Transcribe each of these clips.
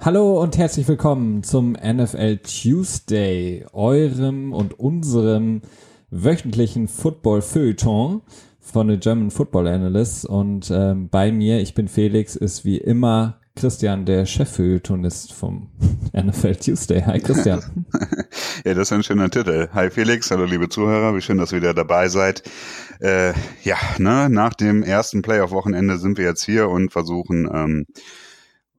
Hallo und herzlich willkommen zum NFL Tuesday, eurem und unserem wöchentlichen Football-Feuilleton von den German Football Analysts. Und ähm, bei mir, ich bin Felix, ist wie immer Christian, der Chef-Feuilletonist vom NFL Tuesday. Hi Christian. ja, das ist ein schöner Titel. Hi Felix, hallo liebe Zuhörer, wie schön, dass ihr wieder dabei seid. Äh, ja, ne, nach dem ersten Playoff-Wochenende sind wir jetzt hier und versuchen ähm,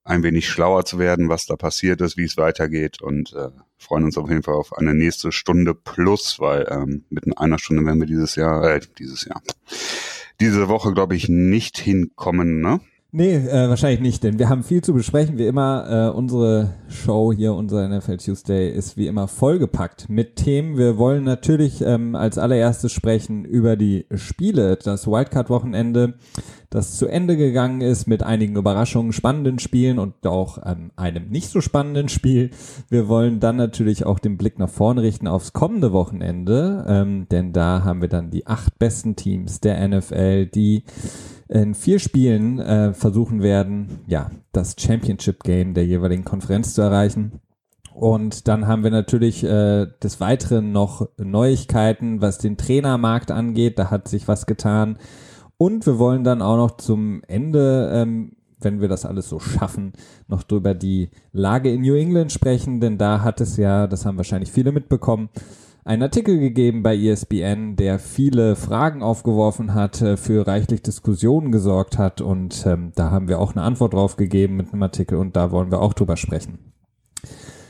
ein wenig schlauer zu werden, was da passiert ist, wie es weitergeht und äh, freuen uns auf jeden Fall auf eine nächste Stunde plus, weil ähm, mit einer Stunde werden wir dieses Jahr, äh, dieses Jahr, diese Woche glaube ich nicht hinkommen, ne? Nee, äh, wahrscheinlich nicht, denn wir haben viel zu besprechen. Wie immer, äh, unsere Show hier, unser NFL Tuesday, ist wie immer vollgepackt mit Themen. Wir wollen natürlich ähm, als allererstes sprechen über die Spiele, das Wildcard-Wochenende, das zu Ende gegangen ist mit einigen Überraschungen, spannenden Spielen und auch ähm, einem nicht so spannenden Spiel. Wir wollen dann natürlich auch den Blick nach vorne richten aufs kommende Wochenende, ähm, denn da haben wir dann die acht besten Teams der NFL, die in vier Spielen äh, versuchen werden, ja, das Championship Game der jeweiligen Konferenz zu erreichen. Und dann haben wir natürlich äh, des Weiteren noch Neuigkeiten, was den Trainermarkt angeht. Da hat sich was getan. Und wir wollen dann auch noch zum Ende, ähm, wenn wir das alles so schaffen, noch drüber die Lage in New England sprechen. Denn da hat es ja, das haben wahrscheinlich viele mitbekommen, einen Artikel gegeben bei ESPN, der viele Fragen aufgeworfen hat, äh, für reichlich Diskussionen gesorgt hat und ähm, da haben wir auch eine Antwort drauf gegeben mit einem Artikel und da wollen wir auch drüber sprechen.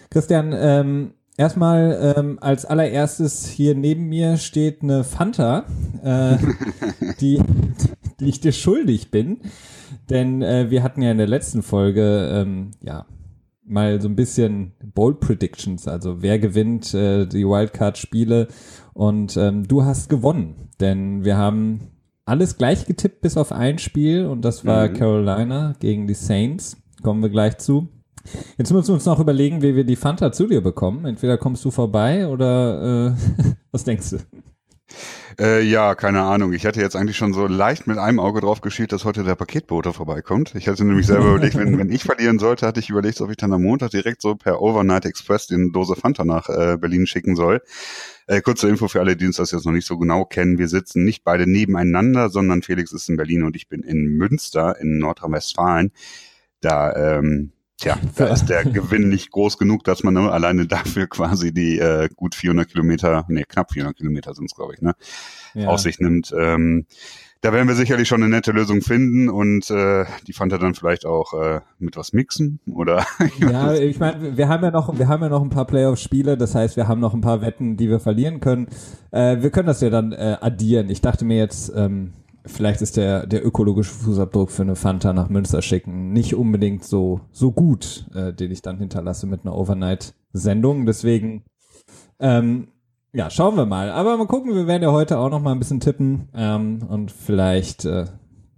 Christian, ähm, erstmal ähm, als allererstes hier neben mir steht eine Fanta, äh, die, die ich dir schuldig bin, denn äh, wir hatten ja in der letzten Folge ähm, ja mal so ein bisschen Bold Predictions, also wer gewinnt äh, die Wildcard-Spiele. Und ähm, du hast gewonnen, denn wir haben alles gleich getippt bis auf ein Spiel und das war mhm. Carolina gegen die Saints. Kommen wir gleich zu. Jetzt müssen wir uns noch überlegen, wie wir die Fanta zu dir bekommen. Entweder kommst du vorbei oder äh, was denkst du? Äh, ja, keine Ahnung. Ich hatte jetzt eigentlich schon so leicht mit einem Auge drauf geschielt, dass heute der Paketbote vorbeikommt. Ich hatte nämlich selber überlegt, wenn, wenn ich verlieren sollte, hatte ich überlegt, ob ich dann am Montag direkt so per Overnight Express den Dose Fanta nach äh, Berlin schicken soll. Äh, kurze Info für alle, die uns das jetzt noch nicht so genau kennen. Wir sitzen nicht beide nebeneinander, sondern Felix ist in Berlin und ich bin in Münster in Nordrhein-Westfalen. Da ähm, Tja, da ist der Gewinn nicht groß genug, dass man nur alleine dafür quasi die äh, gut 400 Kilometer, nee, knapp 400 Kilometer sind es, glaube ich, ne, ja. auf sich nimmt. Ähm, da werden wir sicherlich schon eine nette Lösung finden und äh, die fand er dann vielleicht auch äh, mit was mixen oder ja ich meine wir haben ja noch wir haben ja noch ein paar Playoff-Spiele das heißt wir haben noch ein paar Wetten die wir verlieren können äh, wir können das ja dann äh, addieren ich dachte mir jetzt ähm, vielleicht ist der, der ökologische Fußabdruck für eine Fanta nach Münster schicken nicht unbedingt so, so gut, äh, den ich dann hinterlasse mit einer Overnight-Sendung. Deswegen, ähm, ja, schauen wir mal. Aber mal gucken, wir werden ja heute auch noch mal ein bisschen tippen ähm, und vielleicht äh,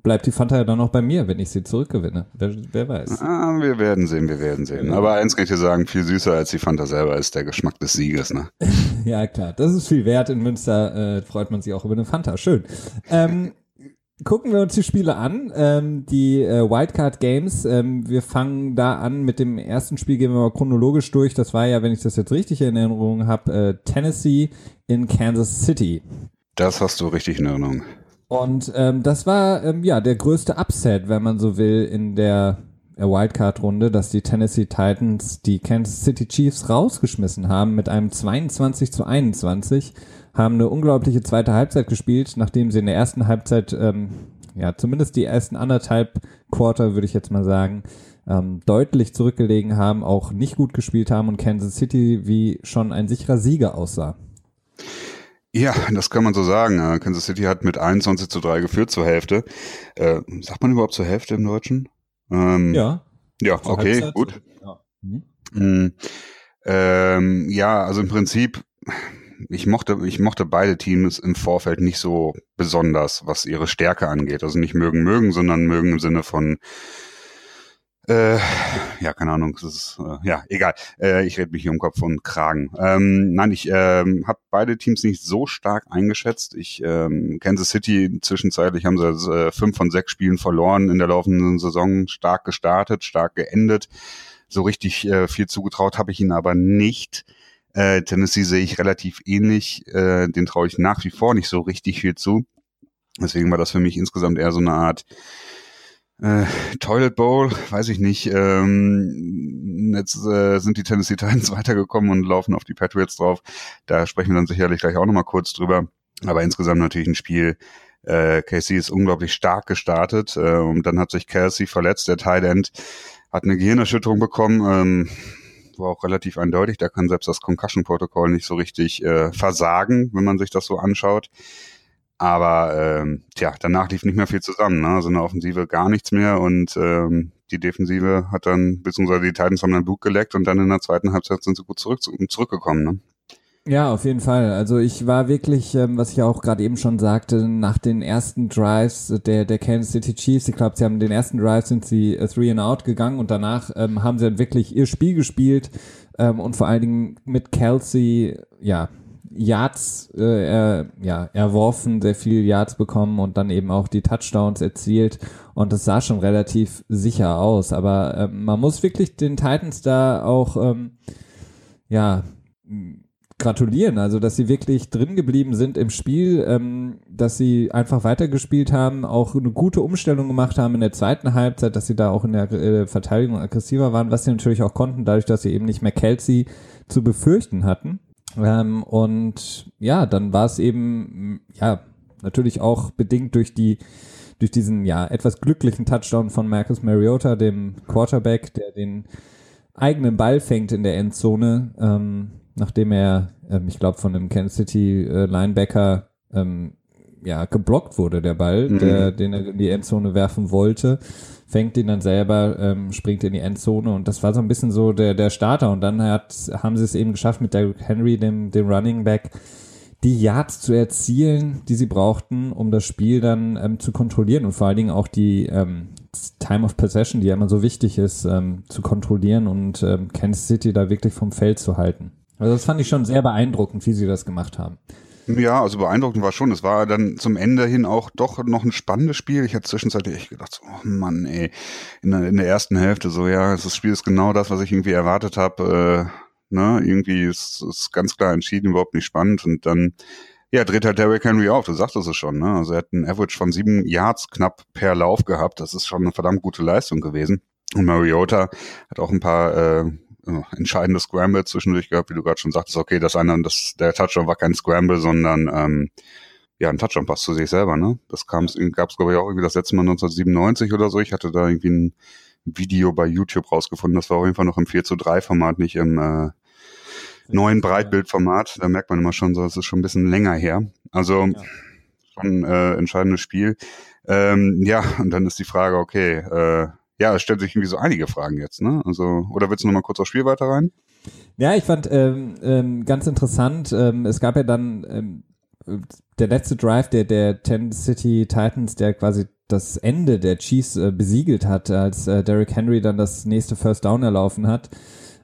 bleibt die Fanta ja dann noch bei mir, wenn ich sie zurückgewinne. Wer, wer weiß. Ah, wir werden sehen, wir werden sehen. Aber eins kann ich dir sagen, viel süßer als die Fanta selber ist der Geschmack des Sieges. Ne? ja, klar. Das ist viel wert. In Münster äh, freut man sich auch über eine Fanta. Schön. Ähm, gucken wir uns die Spiele an, ähm, die äh, Wildcard Games. Ähm, wir fangen da an mit dem ersten Spiel, gehen wir mal chronologisch durch. Das war ja, wenn ich das jetzt richtig in Erinnerung habe, äh, Tennessee in Kansas City. Das hast du richtig in Erinnerung. Und ähm, das war ähm, ja der größte Upset, wenn man so will, in der Wildcard-Runde, dass die Tennessee Titans die Kansas City Chiefs rausgeschmissen haben mit einem 22 zu 21 haben eine unglaubliche zweite Halbzeit gespielt, nachdem sie in der ersten Halbzeit, ähm, ja, zumindest die ersten anderthalb Quarter, würde ich jetzt mal sagen, ähm, deutlich zurückgelegen haben, auch nicht gut gespielt haben und Kansas City wie schon ein sicherer Sieger aussah. Ja, das kann man so sagen. Kansas City hat mit 21 zu 3 geführt zur Hälfte. Äh, sagt man überhaupt zur Hälfte im Deutschen? Ähm, ja. Ja, okay, Halbzeit. gut. Ja. Mhm. Mm, ähm, ja, also im Prinzip ich mochte, ich mochte beide Teams im Vorfeld nicht so besonders, was ihre Stärke angeht. Also nicht mögen, mögen, sondern mögen im Sinne von, äh, ja, keine Ahnung, das ist, äh, ja, egal. Äh, ich rede mich hier um Kopf und Kragen. Ähm, nein, ich ähm, habe beide Teams nicht so stark eingeschätzt. Ich ähm, Kansas City zwischenzeitlich haben sie äh, fünf von sechs Spielen verloren in der laufenden Saison, stark gestartet, stark geendet so richtig äh, viel zugetraut habe ich ihnen aber nicht. Äh, Tennessee sehe ich relativ ähnlich. Äh, den traue ich nach wie vor nicht so richtig viel zu. Deswegen war das für mich insgesamt eher so eine Art äh, Toilet Bowl, weiß ich nicht. Ähm, jetzt äh, sind die Tennessee Titans weitergekommen und laufen auf die Patriots drauf. Da sprechen wir dann sicherlich gleich auch nochmal kurz drüber. Aber insgesamt natürlich ein Spiel. Äh, Casey ist unglaublich stark gestartet äh, und dann hat sich Kelsey verletzt, der Tight End, hat eine Gehirnerschütterung bekommen. Ähm, war auch relativ eindeutig. Da kann selbst das Concussion-Protokoll nicht so richtig äh, versagen, wenn man sich das so anschaut. Aber ähm, tja, danach lief nicht mehr viel zusammen. Ne? Also eine Offensive gar nichts mehr und ähm, die Defensive hat dann, beziehungsweise die Titans haben dann Blut geleckt und dann in der zweiten Halbzeit sind sie gut zurück, zurückgekommen. Ne? Ja, auf jeden Fall. Also ich war wirklich, ähm, was ich auch gerade eben schon sagte, nach den ersten Drives der, der Kansas City Chiefs, ich glaube, sie haben den ersten Drive sind sie äh, three and out gegangen und danach ähm, haben sie dann wirklich ihr Spiel gespielt ähm, und vor allen Dingen mit Kelsey, ja, Yards äh, er, ja, erworfen, sehr viele Yards bekommen und dann eben auch die Touchdowns erzielt. Und das sah schon relativ sicher aus. Aber ähm, man muss wirklich den Titans da auch ähm, ja gratulieren. Also, dass sie wirklich drin geblieben sind im Spiel, ähm, dass sie einfach weitergespielt haben, auch eine gute Umstellung gemacht haben in der zweiten Halbzeit, dass sie da auch in der äh, Verteidigung aggressiver waren, was sie natürlich auch konnten, dadurch, dass sie eben nicht mehr Kelsey zu befürchten hatten. Ähm, und ja, dann war es eben, ja, natürlich auch bedingt durch die, durch diesen, ja, etwas glücklichen Touchdown von Marcus Mariota, dem Quarterback, der den eigenen Ball fängt in der Endzone, ähm, nachdem er, ähm, ich glaube, von einem Kansas City äh, Linebacker ähm, ja, geblockt wurde, der Ball, mhm. der, den er in die Endzone werfen wollte fängt ihn dann selber, ähm, springt in die Endzone und das war so ein bisschen so der, der Starter und dann hat, haben sie es eben geschafft mit Derrick Henry, dem, dem Running Back, die Yards zu erzielen, die sie brauchten, um das Spiel dann ähm, zu kontrollieren und vor allen Dingen auch die ähm, Time of Possession, die ja immer so wichtig ist, ähm, zu kontrollieren und ähm, Kansas City da wirklich vom Feld zu halten. Also das fand ich schon sehr beeindruckend, wie sie das gemacht haben. Ja, also beeindruckend war schon. Es war dann zum Ende hin auch doch noch ein spannendes Spiel. Ich hatte zwischenzeitlich echt gedacht, so, oh Mann, ey, in der, in der ersten Hälfte so, ja, das Spiel ist genau das, was ich irgendwie erwartet habe. Äh, ne, irgendwie ist es ganz klar entschieden, überhaupt nicht spannend. Und dann, ja, dreht halt Derrick Henry auf. Du sagtest es schon, ne? Also er hat einen Average von sieben Yards knapp per Lauf gehabt. Das ist schon eine verdammt gute Leistung gewesen. Und Mariota hat auch ein paar äh, äh, entscheidende Scramble zwischendurch gehabt, wie du gerade schon sagtest, okay, das eine, das, der Touchdown war kein Scramble, sondern ähm, ja, ein Touchdown-Pass zu sich selber, ne? Das kam, gab es, glaube ich, auch irgendwie das letzte Mal 1997 oder so. Ich hatte da irgendwie ein Video bei YouTube rausgefunden. Das war auf jeden Fall noch im 4 zu 3 Format, nicht im äh, neuen Breitbildformat. Da merkt man immer schon so, es ist schon ein bisschen länger her. Also ja. schon äh, entscheidendes Spiel. Ähm, ja, und dann ist die Frage, okay, äh, ja, es stellt sich irgendwie so einige Fragen jetzt, ne? Also, oder willst du noch mal kurz aufs Spiel weiter rein? Ja, ich fand ähm, ähm, ganz interessant, ähm, es gab ja dann ähm, der letzte Drive der, der City Titans, der quasi das Ende der Chiefs äh, besiegelt hat, als äh, Derrick Henry dann das nächste First Down erlaufen hat.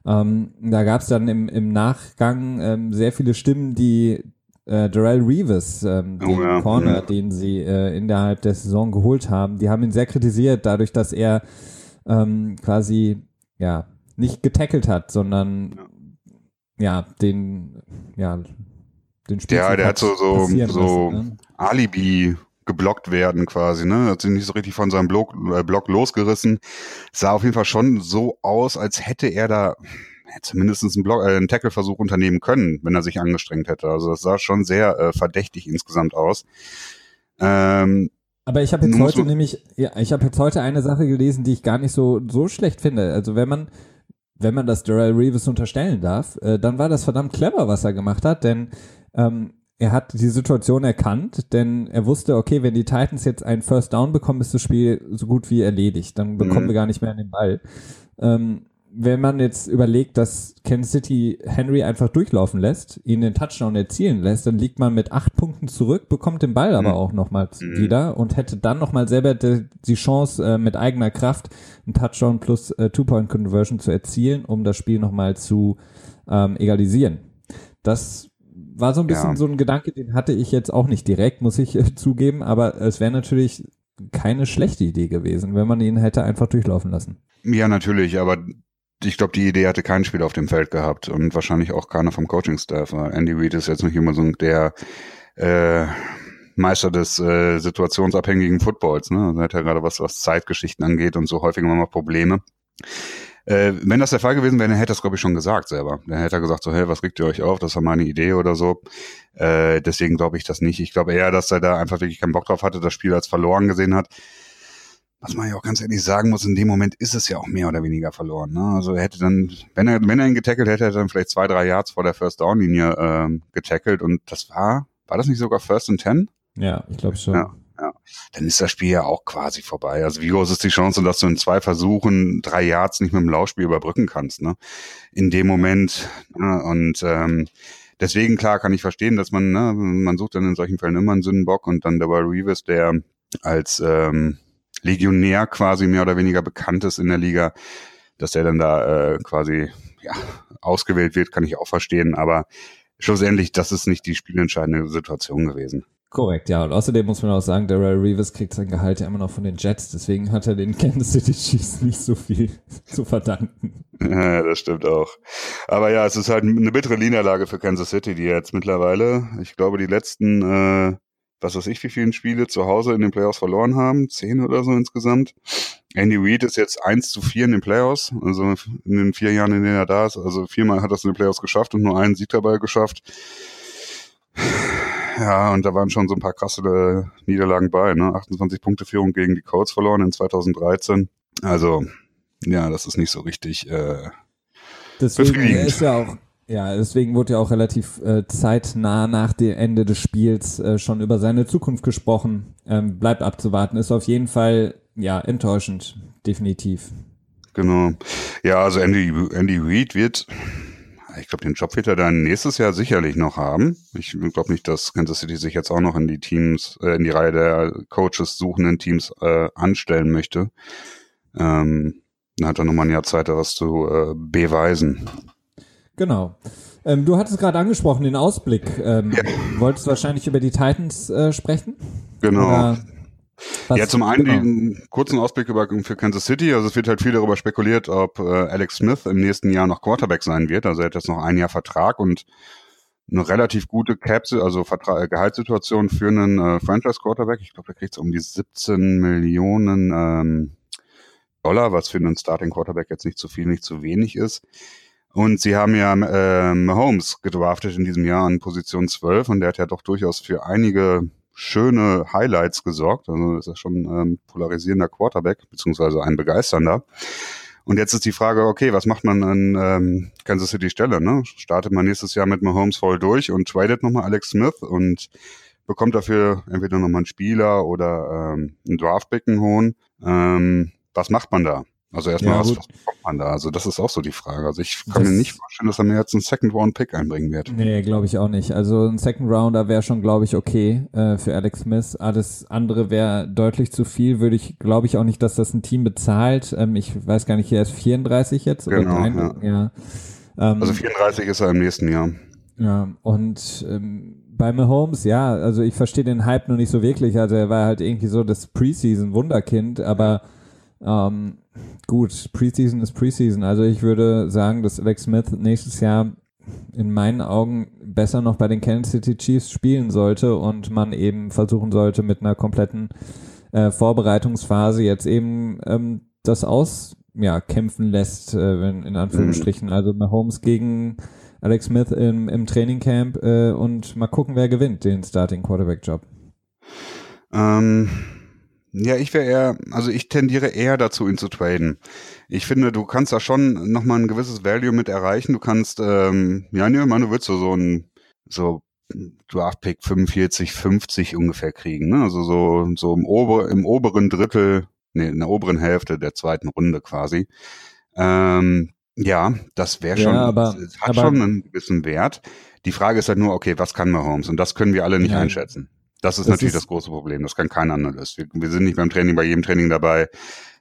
Ähm, da gab es dann im, im Nachgang ähm, sehr viele Stimmen, die äh, Darrell Reeves, ähm, den oh, ja. Corner, ja. den sie äh, innerhalb der Saison geholt haben, die haben ihn sehr kritisiert, dadurch, dass er ähm, quasi ja nicht getackelt hat, sondern ja, ja den ja den Spiel Ja, der hat so so, so lassen, ne? Alibi geblockt werden quasi, ne? Hat sich nicht so richtig von seinem Block, äh, Block losgerissen. Sah auf jeden Fall schon so aus, als hätte er da zumindest einen, Block, äh, einen Tackle-Versuch unternehmen können, wenn er sich angestrengt hätte. Also das sah schon sehr äh, verdächtig insgesamt aus. Ähm, aber ich habe jetzt heute nämlich, ja, ich habe jetzt heute eine Sache gelesen, die ich gar nicht so so schlecht finde. Also wenn man wenn man das Darrell Reeves unterstellen darf, äh, dann war das verdammt clever, was er gemacht hat, denn ähm, er hat die Situation erkannt, denn er wusste, okay, wenn die Titans jetzt einen First Down bekommen, ist das Spiel so gut wie erledigt. Dann bekommen mhm. wir gar nicht mehr an den Ball. Ähm, wenn man jetzt überlegt, dass Kansas City Henry einfach durchlaufen lässt, ihn den Touchdown erzielen lässt, dann liegt man mit acht Punkten zurück, bekommt den Ball aber mhm. auch nochmal mhm. wieder und hätte dann nochmal selber die, die Chance, äh, mit eigener Kraft einen Touchdown plus äh, Two-Point-Conversion zu erzielen, um das Spiel nochmal zu ähm, egalisieren. Das war so ein bisschen ja. so ein Gedanke, den hatte ich jetzt auch nicht direkt, muss ich äh, zugeben, aber es wäre natürlich keine schlechte Idee gewesen, wenn man ihn hätte einfach durchlaufen lassen. Ja, natürlich, aber ich glaube, die Idee hatte kein Spieler auf dem Feld gehabt und wahrscheinlich auch keiner vom Coaching-Staff. Andy Reid ist jetzt nicht immer so der äh, Meister des äh, situationsabhängigen Footballs. Ne? Also er hat ja gerade was, was Zeitgeschichten angeht und so häufig immer mal Probleme. Äh, wenn das der Fall gewesen wäre, dann hätte er es, glaube ich, schon gesagt selber. Dann hätte er gesagt so, hey, was regt ihr euch auf? Das war meine Idee oder so. Äh, deswegen glaube ich das nicht. Ich glaube eher, dass er da einfach wirklich keinen Bock drauf hatte, das Spiel als verloren gesehen hat. Was man ja auch ganz ehrlich sagen muss, in dem Moment ist es ja auch mehr oder weniger verloren. Ne? Also er hätte dann, wenn er, wenn er ihn getackelt hätte, hätte er dann vielleicht zwei, drei Yards vor der First Down Linie ähm, getackelt und das war, war das nicht sogar First and Ten? Ja, ich glaube schon. Ja, ja. Dann ist das Spiel ja auch quasi vorbei. Also wie groß ist die Chance, dass du in zwei Versuchen drei Yards nicht mit dem Laufspiel überbrücken kannst, ne? In dem Moment. Ne? Und ähm, deswegen, klar, kann ich verstehen, dass man, ne, man sucht dann in solchen Fällen immer einen Sündenbock und dann der Reeves, der als ähm, Legionär quasi mehr oder weniger bekannt ist in der Liga, dass der dann da äh, quasi ja, ausgewählt wird, kann ich auch verstehen, aber schlussendlich, das ist nicht die spielentscheidende Situation gewesen. Korrekt, ja. Und außerdem muss man auch sagen, Darrell Reeves kriegt sein Gehalt ja immer noch von den Jets, deswegen hat er den Kansas City Chiefs nicht so viel zu verdanken. Ja, das stimmt auch. Aber ja, es ist halt eine bittere Niederlage für Kansas City, die jetzt mittlerweile, ich glaube, die letzten, äh, was weiß ich, wie vielen Spiele zu Hause in den Playoffs verloren haben, zehn oder so insgesamt. Andy Reid ist jetzt eins zu vier in den Playoffs, also in den vier Jahren, in denen er da ist. Also viermal hat er es in den Playoffs geschafft und nur einen Sieg dabei geschafft. Ja, und da waren schon so ein paar krasse äh, Niederlagen bei, ne? 28 Punkte Führung gegen die Colts verloren in 2013. Also, ja, das ist nicht so richtig äh, Deswegen ist ja auch ja, deswegen wurde ja auch relativ äh, zeitnah nach dem Ende des Spiels äh, schon über seine Zukunft gesprochen. Ähm, bleibt abzuwarten. Ist auf jeden Fall ja enttäuschend, definitiv. Genau. Ja, also Andy, Andy Reid wird ich glaube, den Job wird er dann nächstes Jahr sicherlich noch haben. Ich glaube nicht, dass Kansas City sich jetzt auch noch in die Teams, äh, in die Reihe der Coaches suchenden Teams äh, anstellen möchte. Ähm, dann hat er nochmal ein Jahr Zeit, da was zu äh, beweisen. Genau. Ähm, du hattest gerade angesprochen, den Ausblick. Ähm, ja. Wolltest wahrscheinlich über die Titans äh, sprechen? Genau. Oder was, ja, zum einen genau. den kurzen Ausblick über, für Kansas City. Also es wird halt viel darüber spekuliert, ob äh, Alex Smith im nächsten Jahr noch Quarterback sein wird. Also er hat jetzt noch ein Jahr Vertrag und eine relativ gute Cap, also Vertra äh, Gehaltssituation für einen äh, Franchise-Quarterback. Ich glaube, der kriegt um die 17 Millionen ähm, Dollar, was für einen Starting-Quarterback jetzt nicht zu viel, nicht zu wenig ist. Und sie haben ja äh, Mahomes gedraftet in diesem Jahr an Position 12 und der hat ja doch durchaus für einige schöne Highlights gesorgt. Also ist ja schon ähm, polarisierender Quarterback, beziehungsweise ein begeisternder. Und jetzt ist die Frage, okay, was macht man an ähm, Kansas City Stelle? Ne? Startet man nächstes Jahr mit Mahomes voll durch und tradet nochmal Alex Smith und bekommt dafür entweder nochmal einen Spieler oder ähm, einen Draftpicken holen. Ähm, was macht man da? Also erstmal, ja, was, bekommt man da? Also das ist auch so die Frage. Also ich kann das mir nicht vorstellen, dass er mir jetzt einen Second-Round-Pick einbringen wird. Nee, glaube ich auch nicht. Also ein Second-Rounder wäre schon, glaube ich, okay äh, für Alex Smith. Alles andere wäre deutlich zu viel. Würde ich, glaube ich auch nicht, dass das ein Team bezahlt. Ähm, ich weiß gar nicht, er ist 34 jetzt? Genau, oder ja. ja. Ähm, also 34 ist er im nächsten Jahr. Ja, und ähm, bei Mahomes, ja, also ich verstehe den Hype noch nicht so wirklich. Also er war halt irgendwie so das Preseason-Wunderkind, aber ähm, gut, Preseason ist Preseason. Also ich würde sagen, dass Alex Smith nächstes Jahr in meinen Augen besser noch bei den Kansas City Chiefs spielen sollte und man eben versuchen sollte, mit einer kompletten äh, Vorbereitungsphase jetzt eben ähm, das auskämpfen ja, lässt, äh, in Anführungsstrichen. Mhm. Also Mahomes gegen Alex Smith im, im Trainingcamp äh, und mal gucken, wer gewinnt den Starting Quarterback Job. Ähm, ja, ich wäre eher, also ich tendiere eher dazu, ihn zu traden. Ich finde, du kannst da schon nochmal ein gewisses Value mit erreichen. Du kannst, ähm, ja, ne, man, du würdest so, so ein, so Draft-Pick 45, 50 ungefähr kriegen, ne? Also so, so im, Ober, im oberen Drittel, nee, in der oberen Hälfte der zweiten Runde quasi. Ähm, ja, das wäre schon, ja, aber, hat aber, schon einen gewissen Wert. Die Frage ist halt nur, okay, was kann Mahomes? Und das können wir alle nicht ja, einschätzen. Das ist das natürlich ist das große Problem. Das kann kein Analyst. Wir, wir, sind nicht beim Training, bei jedem Training dabei,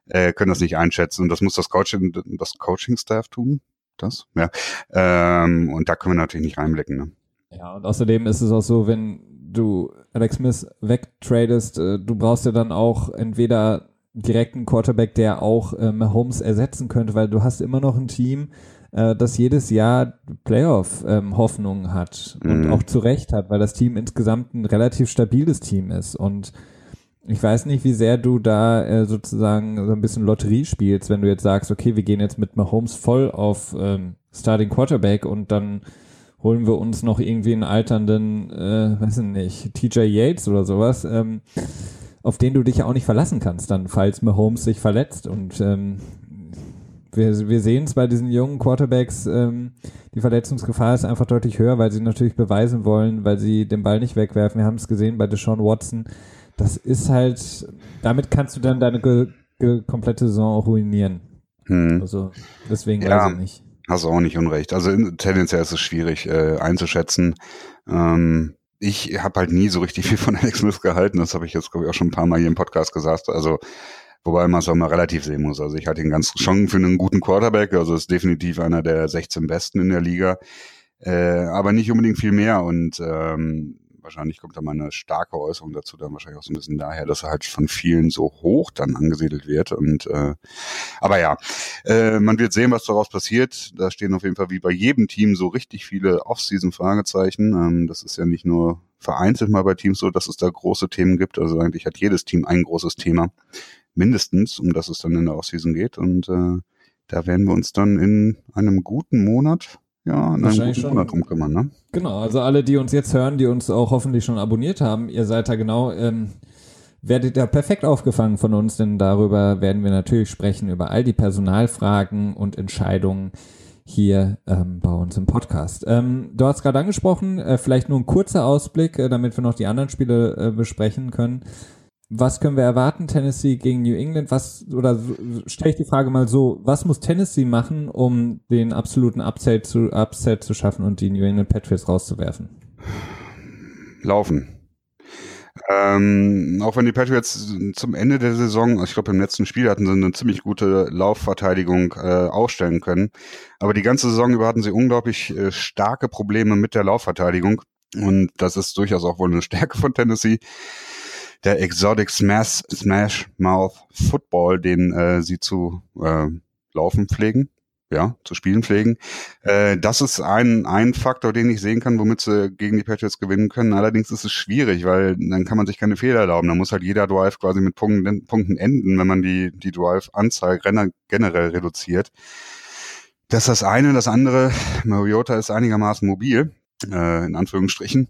äh, können das nicht einschätzen. Und das muss das Coaching, das Coaching-Staff tun. Das, ja. Ähm, und da können wir natürlich nicht reinblicken. Ne? Ja, und außerdem ist es auch so, wenn du Alex Smith wegtradest, äh, du brauchst ja dann auch entweder direkten Quarterback, der auch Mahomes ersetzen könnte, weil du hast immer noch ein Team, äh, das jedes Jahr Playoff-Hoffnungen ähm, hat und mhm. auch zu Recht hat, weil das Team insgesamt ein relativ stabiles Team ist und ich weiß nicht, wie sehr du da äh, sozusagen so ein bisschen Lotterie spielst, wenn du jetzt sagst, okay, wir gehen jetzt mit Mahomes voll auf ähm, Starting Quarterback und dann holen wir uns noch irgendwie einen alternden, äh, weiß ich nicht, TJ Yates oder sowas, ähm, auf den du dich ja auch nicht verlassen kannst, dann, falls Mahomes sich verletzt. Und ähm, wir, wir sehen es bei diesen jungen Quarterbacks, ähm, die Verletzungsgefahr ist einfach deutlich höher, weil sie natürlich beweisen wollen, weil sie den Ball nicht wegwerfen. Wir haben es gesehen bei Deshaun Watson das ist halt, damit kannst du dann deine ge, ge komplette Saison auch ruinieren. Hm. Also deswegen ja, weiß ich nicht. Hast du auch nicht unrecht. Also tendenziell ist es schwierig äh, einzuschätzen. Ähm, ich habe halt nie so richtig viel von Alex Smith gehalten. Das habe ich jetzt, glaube ich, auch schon ein paar Mal hier im Podcast gesagt. Also wobei man es auch mal relativ sehen muss. Also ich halte ihn ganz schon für einen guten Quarterback. Also ist definitiv einer der 16 Besten in der Liga. Äh, aber nicht unbedingt viel mehr. Und ähm, wahrscheinlich kommt da mal eine starke Äußerung dazu, dann wahrscheinlich auch so ein bisschen daher, dass er halt von vielen so hoch dann angesiedelt wird. Und äh, aber ja, äh, man wird sehen, was daraus passiert. Da stehen auf jeden Fall wie bei jedem Team so richtig viele Off-Season-Fragezeichen. Ähm, das ist ja nicht nur vereinzelt mal bei Teams so, dass es da große Themen gibt. Also eigentlich hat jedes Team ein großes Thema, mindestens, um das es dann in der Off-Season geht. Und äh, da werden wir uns dann in einem guten Monat ja, in einem guten Monat drum kümmern, ne? Genau, also alle, die uns jetzt hören, die uns auch hoffentlich schon abonniert haben, ihr seid da genau, ähm, werdet ihr perfekt aufgefangen von uns, denn darüber werden wir natürlich sprechen, über all die Personalfragen und Entscheidungen hier ähm, bei uns im Podcast. Ähm, du hast gerade angesprochen, äh, vielleicht nur ein kurzer Ausblick, äh, damit wir noch die anderen Spiele äh, besprechen können was können wir erwarten, Tennessee gegen New England? Was, oder stelle ich die Frage mal so, was muss Tennessee machen, um den absoluten Upset zu, Upset zu schaffen und die New England Patriots rauszuwerfen? Laufen. Ähm, auch wenn die Patriots zum Ende der Saison, ich glaube im letzten Spiel hatten sie eine ziemlich gute Laufverteidigung äh, aufstellen können, aber die ganze Saison über hatten sie unglaublich äh, starke Probleme mit der Laufverteidigung und das ist durchaus auch wohl eine Stärke von Tennessee der Exotic Smash, Smash Mouth Football, den äh, sie zu äh, laufen pflegen, ja, zu spielen pflegen. Äh, das ist ein, ein Faktor, den ich sehen kann, womit sie gegen die Patriots gewinnen können. Allerdings ist es schwierig, weil dann kann man sich keine Fehler erlauben. Da muss halt jeder Drive quasi mit Punkten, Punkten enden, wenn man die, die Drive-Anzahl generell reduziert. Das ist das eine. Das andere, Mariota ist einigermaßen mobil äh, in Anführungsstrichen.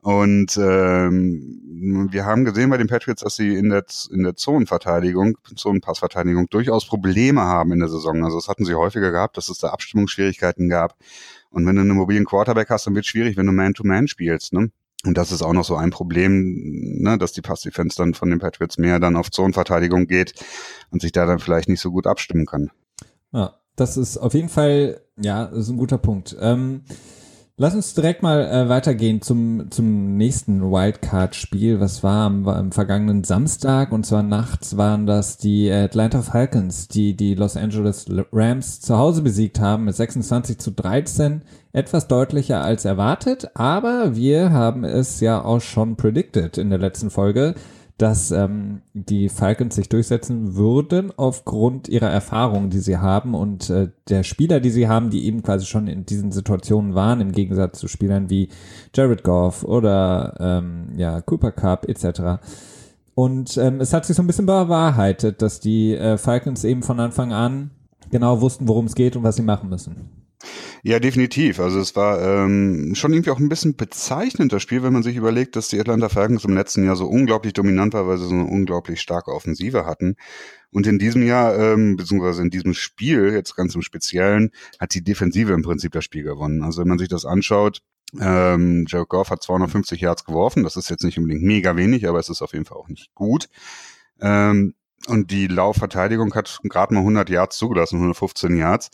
Und ähm, wir haben gesehen bei den Patriots, dass sie in der, in der Zonenverteidigung, Zonenpassverteidigung durchaus Probleme haben in der Saison. Also das hatten sie häufiger gehabt, dass es da Abstimmungsschwierigkeiten gab. Und wenn du einen mobilen Quarterback hast, dann wird es schwierig, wenn du Man-to-Man -Man spielst. Ne? Und das ist auch noch so ein Problem, ne, dass die Pass-Defense dann von den Patriots mehr dann auf Zonenverteidigung geht und sich da dann vielleicht nicht so gut abstimmen kann. Ja, das ist auf jeden Fall, ja, ist ein guter Punkt. Ähm, Lass uns direkt mal äh, weitergehen zum, zum nächsten Wildcard-Spiel. Was war am, war am vergangenen Samstag? Und zwar nachts waren das die Atlanta Falcons, die die Los Angeles Rams zu Hause besiegt haben mit 26 zu 13. Etwas deutlicher als erwartet, aber wir haben es ja auch schon predicted in der letzten Folge dass ähm, die Falcons sich durchsetzen würden aufgrund ihrer Erfahrungen, die sie haben und äh, der Spieler, die sie haben, die eben quasi schon in diesen Situationen waren, im Gegensatz zu Spielern wie Jared Goff oder ähm, ja Cooper Cup etc. Und ähm, es hat sich so ein bisschen bewahrheitet, dass die äh, Falcons eben von Anfang an genau wussten, worum es geht und was sie machen müssen. Ja, definitiv. Also es war ähm, schon irgendwie auch ein bisschen bezeichnend das Spiel, wenn man sich überlegt, dass die Atlanta Falcons im letzten Jahr so unglaublich dominant war, weil sie so eine unglaublich starke Offensive hatten. Und in diesem Jahr, ähm, beziehungsweise in diesem Spiel, jetzt ganz im Speziellen, hat die Defensive im Prinzip das Spiel gewonnen. Also wenn man sich das anschaut, ähm, Jared Goff hat 250 Yards geworfen. Das ist jetzt nicht unbedingt mega wenig, aber es ist auf jeden Fall auch nicht gut. Ähm, und die Laufverteidigung hat gerade mal 100 Yards zugelassen, 115 Yards.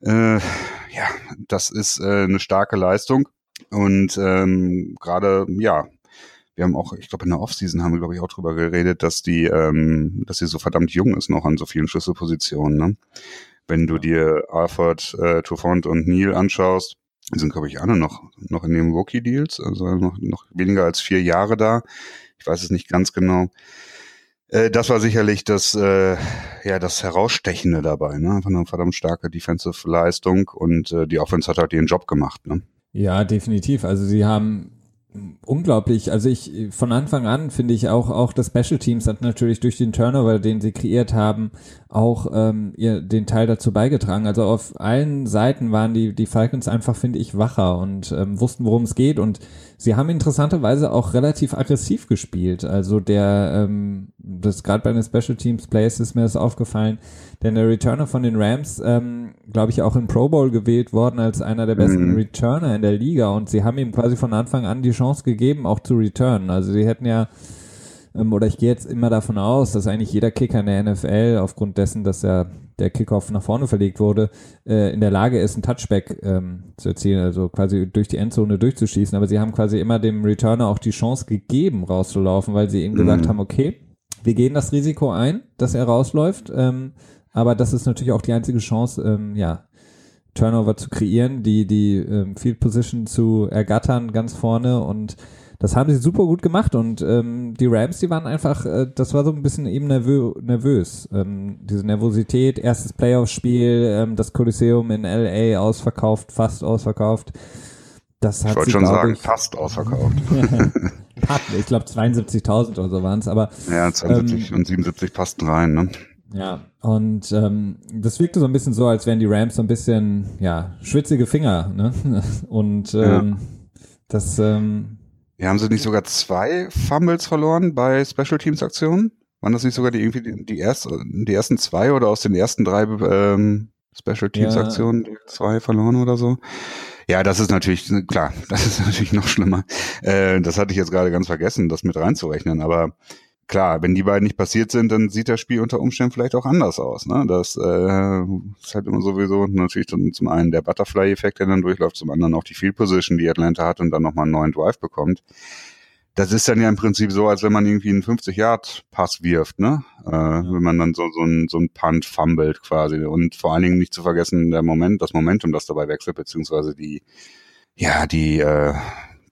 Äh, ja, das ist äh, eine starke Leistung. Und ähm, gerade, ja, wir haben auch, ich glaube, in der Offseason haben wir, glaube ich, auch drüber geredet, dass die, ähm, dass sie so verdammt jung ist noch an so vielen Schlüsselpositionen. Ne? Wenn du dir Alfred, äh, Toufont und Neil anschaust, die sind, glaube ich, alle noch, noch in den Rookie-Deals, also noch, noch weniger als vier Jahre da. Ich weiß es nicht ganz genau. Äh, das war sicherlich das, äh, ja, das Herausstechende dabei, ne? Einfach eine verdammt starke Defensive-Leistung und äh, die Offense hat halt ihren Job gemacht, ne? Ja, definitiv. Also sie haben unglaublich. Also ich von Anfang an finde ich auch auch das Special Teams hat natürlich durch den Turnover, den sie kreiert haben, auch ähm, ihr den Teil dazu beigetragen. Also auf allen Seiten waren die die Falcons einfach finde ich wacher und ähm, wussten worum es geht und sie haben interessanterweise auch relativ aggressiv gespielt. Also der ähm, das gerade bei den Special Teams Plays ist mir das aufgefallen, denn der Returner von den Rams, ähm, glaube ich, auch im Pro Bowl gewählt worden als einer der besten mhm. Returner in der Liga und sie haben ihm quasi von Anfang an die Chance gegeben, auch zu returnen. Also sie hätten ja ähm, oder ich gehe jetzt immer davon aus, dass eigentlich jeder Kicker in der NFL aufgrund dessen, dass er der Kickoff nach vorne verlegt wurde, äh, in der Lage ist, ein Touchback ähm, zu erzielen, also quasi durch die Endzone durchzuschießen. Aber sie haben quasi immer dem Returner auch die Chance gegeben, rauszulaufen, weil sie ihm gesagt mhm. haben, okay, wir gehen das Risiko ein, dass er rausläuft, ähm, aber das ist natürlich auch die einzige Chance, ähm, ja, Turnover zu kreieren, die, die ähm, Field Position zu ergattern ganz vorne und das haben sie super gut gemacht und ähm, die Rams, die waren einfach, äh, das war so ein bisschen eben nervö nervös. Ähm, diese Nervosität, erstes Playoff-Spiel, ähm, das Coliseum in LA ausverkauft, fast ausverkauft. Das hat ich wollte schon sagen, ich, fast ausverkauft. ich glaube 72.000 oder so waren es, aber. Ja, 72 ähm, und 77 passten rein, ne? Ja, und ähm, das wirkte so ein bisschen so, als wären die Rams so ein bisschen, ja, schwitzige Finger, ne? Und ähm, ja. das ähm, ja, haben sie nicht sogar zwei Fumbles verloren bei Special Teams Aktionen? Waren das nicht sogar die irgendwie die, die, erst, die ersten zwei oder aus den ersten drei ähm, Special Teams Aktionen ja. zwei verloren oder so? Ja, das ist natürlich, klar, das ist natürlich noch schlimmer. Äh, das hatte ich jetzt gerade ganz vergessen, das mit reinzurechnen, aber klar, wenn die beiden nicht passiert sind, dann sieht das Spiel unter Umständen vielleicht auch anders aus. Ne? Das äh, ist halt immer sowieso natürlich zum einen der Butterfly-Effekt, der dann durchläuft, zum anderen auch die Field Position, die Atlanta hat und dann nochmal einen neuen Drive bekommt. Das ist dann ja im Prinzip so, als wenn man irgendwie einen 50-Yard-Pass wirft, ne? Äh. Wenn man dann so, so ein, so ein Punt fummelt quasi. Und vor allen Dingen nicht zu vergessen, der Moment, das Momentum, das dabei wechselt, beziehungsweise die, ja, die, äh,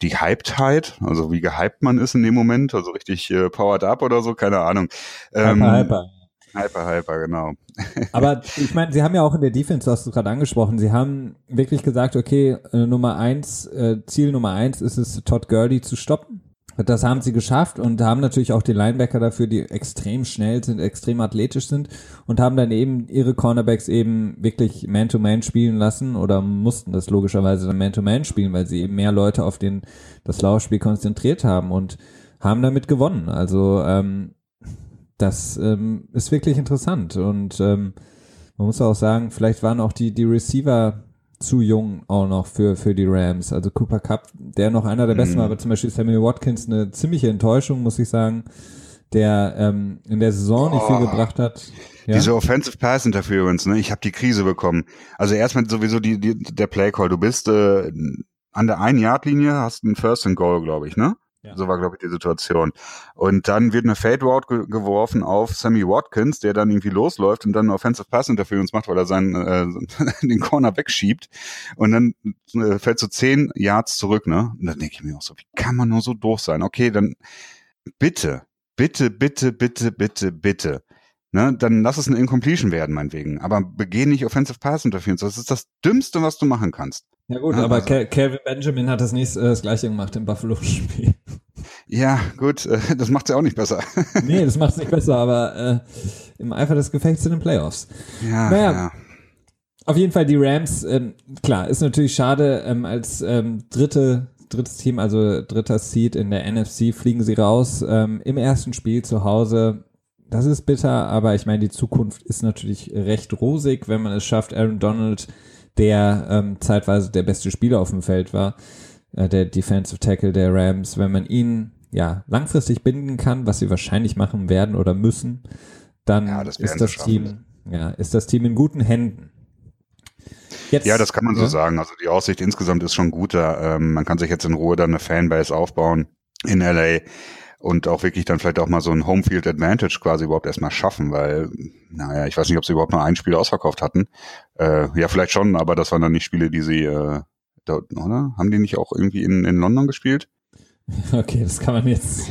die Hypedheit, also wie gehypt man ist in dem Moment, also richtig äh, powered up oder so, keine Ahnung. Ähm, hyper, hyper. Hyper, hyper, genau. Aber ich meine, Sie haben ja auch in der Defense, du hast es gerade angesprochen, Sie haben wirklich gesagt, okay, äh, Nummer eins, äh, Ziel Nummer eins ist es, Todd Gurley zu stoppen. Das haben sie geschafft und haben natürlich auch die Linebacker dafür, die extrem schnell sind, extrem athletisch sind und haben dann eben ihre Cornerbacks eben wirklich Man-to-Man -Man spielen lassen oder mussten das logischerweise dann Man-to-Man -Man spielen, weil sie eben mehr Leute auf den, das Laufspiel konzentriert haben und haben damit gewonnen. Also ähm, das ähm, ist wirklich interessant und ähm, man muss auch sagen, vielleicht waren auch die, die Receiver zu jung auch noch für, für die Rams. Also Cooper Cup, der noch einer der besten mhm. war, aber zum Beispiel Samuel Watkins eine ziemliche Enttäuschung, muss ich sagen, der ähm, in der Saison oh, nicht viel gebracht hat. Ja? Diese Offensive Pass Interference, ne? Ich habe die Krise bekommen. Also erstmal sowieso die, die der Play Call. Du bist äh, an der einen Yard Linie, hast einen First and Goal, glaube ich, ne? Ja. So war, glaube ich, die Situation. Und dann wird eine Fade Route ge geworfen auf Sammy Watkins, der dann irgendwie losläuft und dann eine Offensive Pass Interference macht, weil er seinen äh, den Corner wegschiebt. Und dann äh, fällt so zehn Yards zurück, ne? Und dann denke ich mir auch so, wie kann man nur so doof sein? Okay, dann bitte, bitte, bitte, bitte, bitte, bitte. Ne, dann lass es eine Incompletion werden, meinetwegen. Aber begeh nicht Offensive Pass Interference. Das ist das Dümmste, was du machen kannst. Ja gut, aber also. Calvin Benjamin hat das nächste, äh, das gleiche gemacht im Buffalo-Spiel. Ja, gut, äh, das macht es ja auch nicht besser. nee, das macht es nicht besser, aber äh, im Eifer des Gefechts in den Playoffs. Ja, naja, ja. Auf jeden Fall die Rams, ähm, klar, ist natürlich schade, ähm, als ähm, dritte, drittes Team, also dritter Seed in der NFC, fliegen sie raus ähm, im ersten Spiel zu Hause. Das ist bitter, aber ich meine, die Zukunft ist natürlich recht rosig, wenn man es schafft, Aaron Donald der ähm, zeitweise der beste Spieler auf dem Feld war, äh, der Defensive Tackle der Rams, wenn man ihn ja langfristig binden kann, was sie wahrscheinlich machen werden oder müssen, dann ja, das ist das Team ja ist das Team in guten Händen. Jetzt, ja, das kann man so sagen. Also die Aussicht insgesamt ist schon guter. Ähm, man kann sich jetzt in Ruhe dann eine Fanbase aufbauen in LA und auch wirklich dann vielleicht auch mal so ein Homefield Advantage quasi überhaupt erstmal schaffen, weil, naja, ich weiß nicht, ob sie überhaupt mal ein Spiel ausverkauft hatten. Äh, ja, vielleicht schon, aber das waren dann nicht Spiele, die sie, äh, dort, oder? Haben die nicht auch irgendwie in, in London gespielt? Okay, das kann man jetzt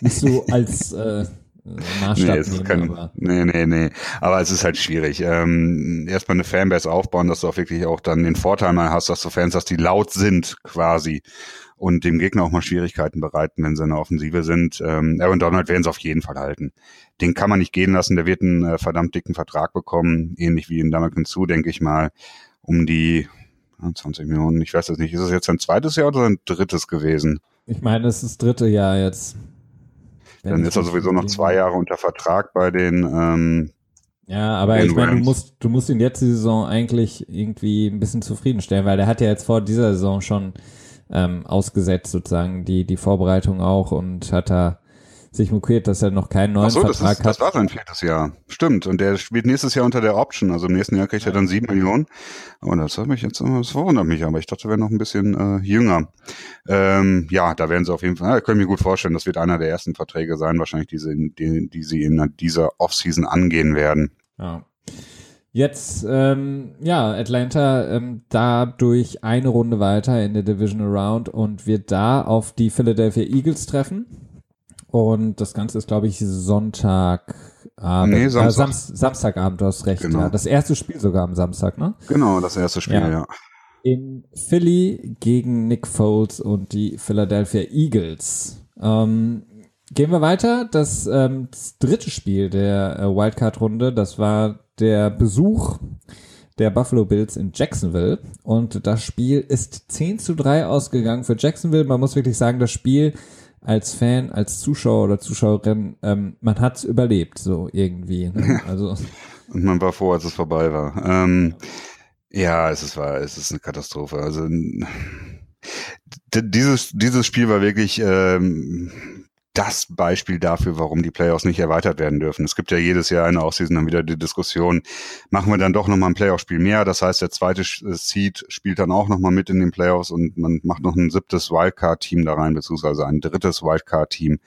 nicht so als, äh, Maßstab nee, es nehmen. Kein, aber. nee, nee, nee. Aber es ist halt schwierig. Ähm, erstmal eine Fanbase aufbauen, dass du auch wirklich auch dann den Vorteil mal hast, dass du Fans hast, die laut sind quasi und dem Gegner auch mal Schwierigkeiten bereiten, wenn sie in der Offensive sind. Ähm, Aaron Donald werden sie auf jeden Fall halten. Den kann man nicht gehen lassen, der wird einen äh, verdammt dicken Vertrag bekommen, ähnlich wie in Damakin zu, denke ich mal, um die 20 Millionen, ich weiß es nicht. Ist es jetzt ein zweites Jahr oder ein drittes gewesen? Ich meine, es ist das dritte Jahr jetzt. Dann ist er sowieso noch zwei Jahre unter Vertrag bei den. Ähm, ja, aber ich meine, du musst, du musst ihn jetzt die Saison eigentlich irgendwie ein bisschen zufriedenstellen, weil der hat ja jetzt vor dieser Saison schon ähm, ausgesetzt sozusagen die die Vorbereitung auch und hat da sich mokiert, dass er noch keinen neuen Ach so, Vertrag das ist, hat. Das war sein viertes Jahr. Stimmt. Und der spielt nächstes Jahr unter der Option. Also im nächsten Jahr kriegt er dann sieben Millionen. Aber das hat mich jetzt, das verwundert mich, aber ich dachte, er wäre noch ein bisschen äh, jünger. Ähm, ja, da werden sie auf jeden Fall, ja, ich kann mir gut vorstellen, das wird einer der ersten Verträge sein, wahrscheinlich diese, die, die sie in dieser Offseason angehen werden. Ja. Jetzt, ähm, ja, Atlanta ähm, da durch eine Runde weiter in der Divisional Round und wird da auf die Philadelphia Eagles treffen. Und das Ganze ist, glaube ich, Sonntagabend. Nee, Samstag. Äh, Sam Samstagabend, du hast recht. Genau. Ja. Das erste Spiel sogar am Samstag, ne? Genau, das erste Spiel, ja. ja. In Philly gegen Nick Foles und die Philadelphia Eagles. Ähm, gehen wir weiter. Das, ähm, das dritte Spiel der äh, Wildcard-Runde, das war der Besuch der Buffalo Bills in Jacksonville. Und das Spiel ist 10 zu 3 ausgegangen für Jacksonville. Man muss wirklich sagen, das Spiel als Fan, als Zuschauer oder Zuschauerin, ähm, man hat's überlebt, so irgendwie. Ne? Also. Und man war froh, als es vorbei war. Ähm, ja, es ist wahr, es ist eine Katastrophe. Also dieses, dieses Spiel war wirklich ähm, das Beispiel dafür, warum die Playoffs nicht erweitert werden dürfen. Es gibt ja jedes Jahr eine Offseason dann wieder die Diskussion, machen wir dann doch nochmal ein Playoff-Spiel mehr. Das heißt, der zweite äh, Seed spielt dann auch nochmal mit in den Playoffs und man macht noch ein siebtes Wildcard-Team da rein, beziehungsweise ein drittes Wildcard-Team.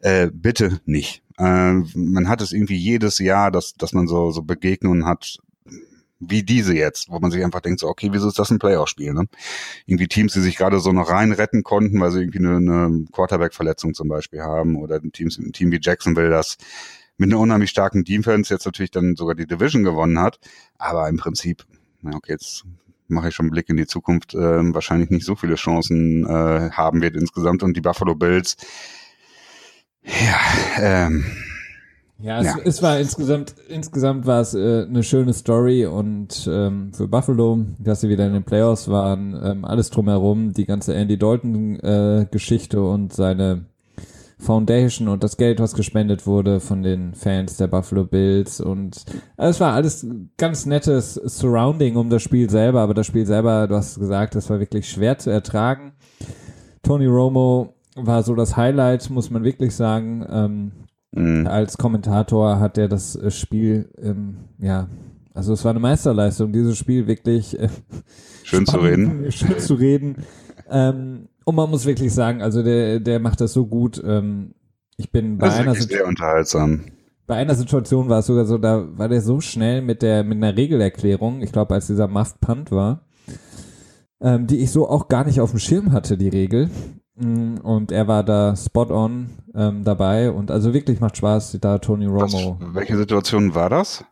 Äh, bitte nicht. Äh, man hat es irgendwie jedes Jahr, dass, dass man so, so Begegnungen hat, wie diese jetzt, wo man sich einfach denkt, so, okay, wieso ist das ein Playoff-Spiel? Ne? Irgendwie Teams, die sich gerade so noch rein retten konnten, weil sie irgendwie eine, eine Quarterback-Verletzung zum Beispiel haben oder ein, Teams, ein Team wie Jacksonville, das mit einer unheimlich starken Defense jetzt natürlich dann sogar die Division gewonnen hat. Aber im Prinzip, na okay, jetzt mache ich schon einen Blick in die Zukunft, äh, wahrscheinlich nicht so viele Chancen äh, haben wird insgesamt. Und die Buffalo Bills, ja, ähm, ja, es, ja. es war insgesamt, insgesamt war es äh, eine schöne Story und ähm, für Buffalo, dass sie wieder in den Playoffs waren, ähm, alles drumherum, die ganze Andy Dalton-Geschichte äh, und seine Foundation und das Geld, was gespendet wurde von den Fans der Buffalo Bills und äh, es war alles ganz nettes Surrounding um das Spiel selber, aber das Spiel selber, du hast gesagt, das war wirklich schwer zu ertragen. Tony Romo war so das Highlight, muss man wirklich sagen. Ähm, Mhm. Als Kommentator hat er das äh, Spiel, ähm, ja, also es war eine Meisterleistung, dieses Spiel wirklich äh, schön spannend, zu reden. Schön zu reden. ähm, und man muss wirklich sagen, also der, der macht das so gut. Ähm, ich bin bei das einer ist sehr unterhaltsam. Bei einer Situation war es sogar so, da war der so schnell mit der mit einer Regelerklärung, ich glaube, als dieser Muffed Punt war, ähm, die ich so auch gar nicht auf dem Schirm hatte, die Regel. Mm, und er war da spot on ähm, dabei und also wirklich macht Spaß, da Tony Romo. Was, welche Situation war das?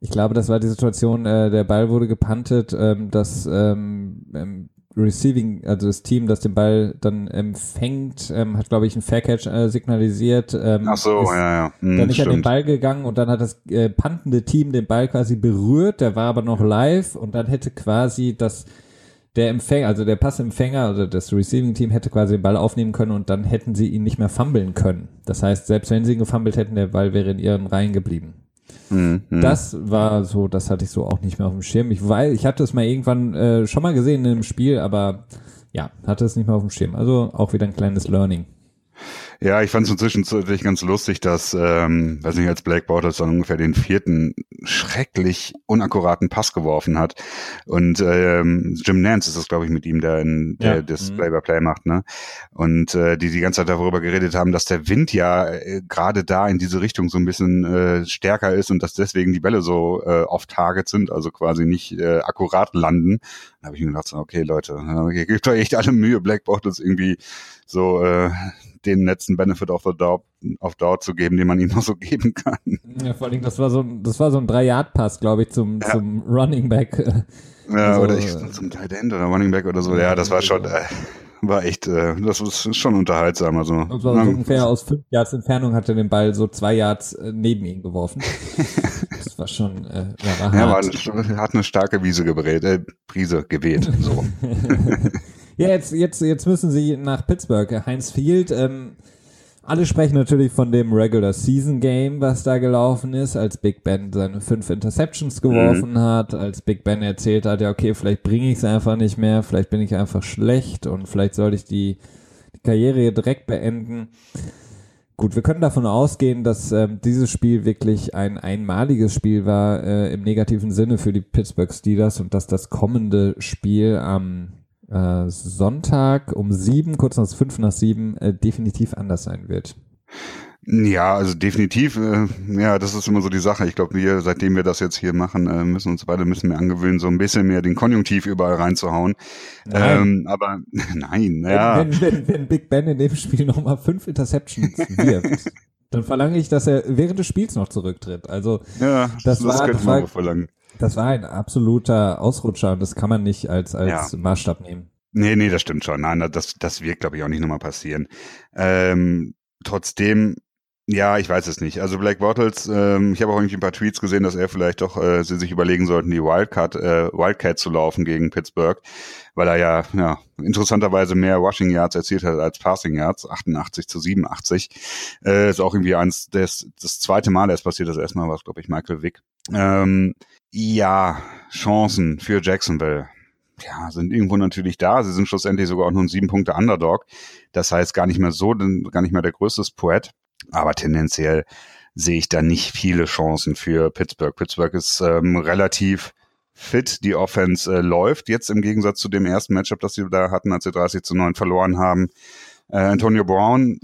Ich glaube, das war die Situation, äh, der Ball wurde gepantet, ähm, das ähm, Receiving, also das Team, das den Ball dann empfängt, ähm, hat, glaube ich, einen Faircatch äh, signalisiert. Ähm, Ach so, ja, ja. Hm, dann ist er den Ball gegangen und dann hat das äh, pantende Team den Ball quasi berührt, der war aber noch live und dann hätte quasi das der Empfänger, also der Passempfänger, also das Receiving Team hätte quasi den Ball aufnehmen können und dann hätten sie ihn nicht mehr fummeln können. Das heißt, selbst wenn sie ihn gefummelt hätten, der Ball wäre in ihren Reihen geblieben. Mhm. Das war so, das hatte ich so auch nicht mehr auf dem Schirm. Ich weil ich hatte es mal irgendwann äh, schon mal gesehen in einem Spiel, aber ja, hatte es nicht mehr auf dem Schirm. Also auch wieder ein kleines Learning. Ja, ich fand es inzwischen ganz lustig, dass, ähm, weiß nicht, als Blake Bortles dann ungefähr den vierten schrecklich unakkuraten Pass geworfen hat. Und ähm, Jim Nance ist das, glaube ich, mit ihm, der, in, der ja. das mhm. Play-by-Play macht, ne? Und äh, die die ganze Zeit darüber geredet haben, dass der Wind ja äh, gerade da in diese Richtung so ein bisschen äh, stärker ist und dass deswegen die Bälle so äh, off Target sind, also quasi nicht äh, akkurat landen. Da habe ich mir gedacht, okay, Leute, ihr gebt euch echt alle Mühe, Black Bortles irgendwie so äh, den letzten Benefit of the Doubt, of Doubt zu geben, den man ihm noch so geben kann. Ja, vor allem, das war so, das war so ein Drei-Yard-Pass, glaube ich, zum, ja. zum Running Back. Ja, also, oder ich, zum Tight End oder Running Back oder so. Ja, das war schon, äh, war echt, äh, das ist schon unterhaltsam. Also, das war so ungefähr aus fünf Yards Entfernung hat er den Ball so zwei Yards äh, neben ihn geworfen. das war schon, äh, ja, war. Ja, war, hat eine starke Wiese gebrät, äh, Prise geweht, so. ja, jetzt, jetzt, jetzt müssen sie nach Pittsburgh. Heinz Field, ähm, alle sprechen natürlich von dem Regular Season Game, was da gelaufen ist, als Big Ben seine fünf Interceptions geworfen mhm. hat, als Big Ben erzählt hat, ja okay, vielleicht bringe ich es einfach nicht mehr, vielleicht bin ich einfach schlecht und vielleicht sollte ich die, die Karriere direkt beenden. Gut, wir können davon ausgehen, dass ähm, dieses Spiel wirklich ein einmaliges Spiel war äh, im negativen Sinne für die Pittsburgh Steelers und dass das kommende Spiel am äh, Sonntag um sieben, kurz nach fünf nach sieben, äh, definitiv anders sein wird. Ja, also definitiv. Äh, ja, das ist immer so die Sache. Ich glaube, wir, seitdem wir das jetzt hier machen, äh, müssen uns beide müssen wir angewöhnen, so ein bisschen mehr den Konjunktiv überall reinzuhauen. Nein. Ähm, aber nein, ja. Wenn, wenn, wenn Big Ben in dem Spiel nochmal fünf Interceptions wirft, dann verlange ich, dass er während des Spiels noch zurücktritt. Also ja, das, das war, das war, verlangen. Das war ein absoluter Ausrutscher und das kann man nicht als, als ja. Maßstab nehmen. Nee, nee, das stimmt schon. Nein, das, das wird, glaube ich, auch nicht nochmal passieren. Ähm, trotzdem, ja, ich weiß es nicht. Also Black Bottles, ähm, ich habe auch irgendwie ein paar Tweets gesehen, dass er vielleicht doch äh, sie sich überlegen sollten, die Wildcat, äh, Wildcat zu laufen gegen Pittsburgh, weil er ja, ja interessanterweise mehr Rushing Yards erzielt hat als Passing Yards, 88 zu 87. Äh, ist auch irgendwie eins, des, das zweite Mal erst passiert, das erstmal war, glaube ich, Michael Vick. Ähm, ja, Chancen für Jacksonville. Ja, sind irgendwo natürlich da. Sie sind schlussendlich sogar auch nur ein sieben Punkte Underdog. Das heißt gar nicht mehr so, gar nicht mehr der größte Poet. Aber tendenziell sehe ich da nicht viele Chancen für Pittsburgh. Pittsburgh ist ähm, relativ fit. Die Offense äh, läuft jetzt im Gegensatz zu dem ersten Matchup, das sie da hatten, als sie 30 zu 9 verloren haben. Äh, Antonio Brown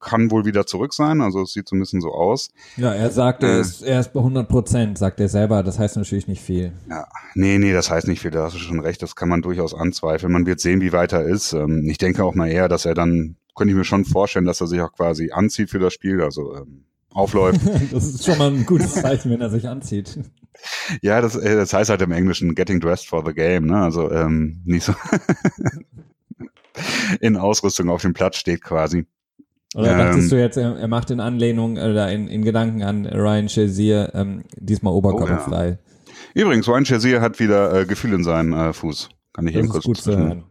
kann wohl wieder zurück sein, also es sieht so ein bisschen so aus. Ja, er sagt, er, äh, ist, er ist bei 100 Prozent, sagt er selber, das heißt natürlich nicht viel. Ja, nee, nee, das heißt nicht viel, da hast du schon recht, das kann man durchaus anzweifeln. Man wird sehen, wie weit er ist. Ähm, ich denke auch mal eher, dass er dann, könnte ich mir schon vorstellen, dass er sich auch quasi anzieht für das Spiel, also ähm, aufläuft. das ist schon mal ein gutes Zeichen, wenn er sich anzieht. Ja, das, äh, das heißt halt im Englischen getting dressed for the game, ne? Also ähm, nicht so in Ausrüstung auf dem Platz steht quasi. Oder dachtest ähm, du jetzt, er, er, macht in Anlehnung oder in, in Gedanken an Ryan Shazier ähm, diesmal oberkörperfrei? Oh, ja. Übrigens, Ryan Shazier hat wieder äh, Gefühl in seinem äh, Fuß. Kann ich das eben kurz gut zu hören.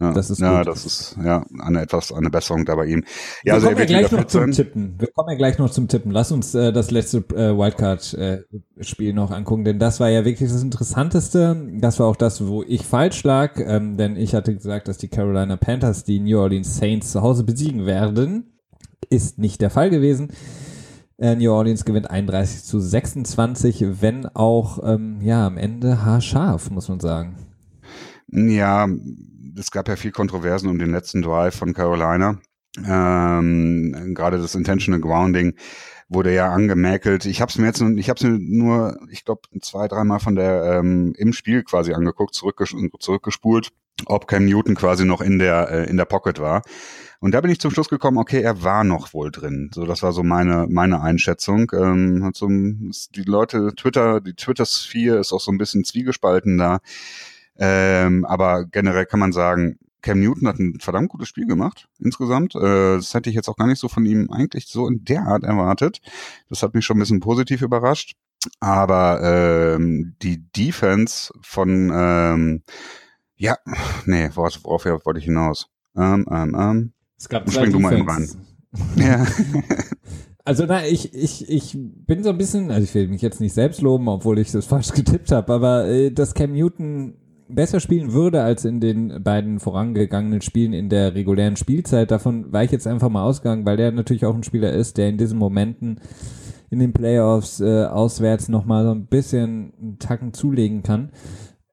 Ja, das ist ja, gut. das ist ja eine etwas eine Besserung da bei ihm. Ja, wir also kommen ja gleich noch zum sein. Tippen. Wir kommen ja gleich noch zum Tippen. Lass uns äh, das letzte äh, Wildcard-Spiel äh, noch angucken, denn das war ja wirklich das Interessanteste. Das war auch das, wo ich falsch lag, ähm, denn ich hatte gesagt, dass die Carolina Panthers die New Orleans Saints zu Hause besiegen werden. Ist nicht der Fall gewesen. Äh, New Orleans gewinnt 31 zu 26, wenn auch ähm, ja am Ende haarscharf, muss man sagen. Ja, es gab ja viel Kontroversen um den letzten Drive von Carolina. Ähm, Gerade das Intentional Grounding wurde ja angemäkelt. Ich habe es mir jetzt, ich habe mir nur, ich glaube, zwei, dreimal von der ähm, im Spiel quasi angeguckt, zurückges zurückgespult, ob Cam Newton quasi noch in der äh, in der Pocket war. Und da bin ich zum Schluss gekommen, okay, er war noch wohl drin. So, das war so meine, meine Einschätzung. Ähm, hat so, die Leute, Twitter, die Twitter-Sphere ist auch so ein bisschen zwiegespalten da. Ähm, aber generell kann man sagen, Cam Newton hat ein verdammt gutes Spiel gemacht, insgesamt. Äh, das hätte ich jetzt auch gar nicht so von ihm eigentlich so in der Art erwartet. Das hat mich schon ein bisschen positiv überrascht. Aber ähm, die Defense von, ähm, ja, nee, worauf, worauf wollte ich hinaus? Ähm, ähm, ähm, es gab zwei Spring du mal. Ja. Also na, ich, ich, ich bin so ein bisschen, also ich will mich jetzt nicht selbst loben, obwohl ich das falsch getippt habe, aber äh, dass Cam Newton besser spielen würde als in den beiden vorangegangenen Spielen in der regulären Spielzeit, davon war ich jetzt einfach mal ausgegangen, weil der natürlich auch ein Spieler ist, der in diesen Momenten in den Playoffs äh, auswärts nochmal so ein bisschen einen Tacken zulegen kann.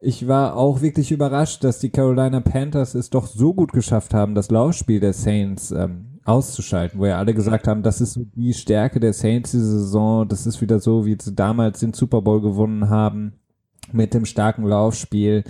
Ich war auch wirklich überrascht, dass die Carolina Panthers es doch so gut geschafft haben, das Laufspiel der Saints ähm, auszuschalten, wo ja alle gesagt haben, das ist die Stärke der Saints diese Saison, das ist wieder so, wie sie damals den Super Bowl gewonnen haben mit dem starken Laufspiel.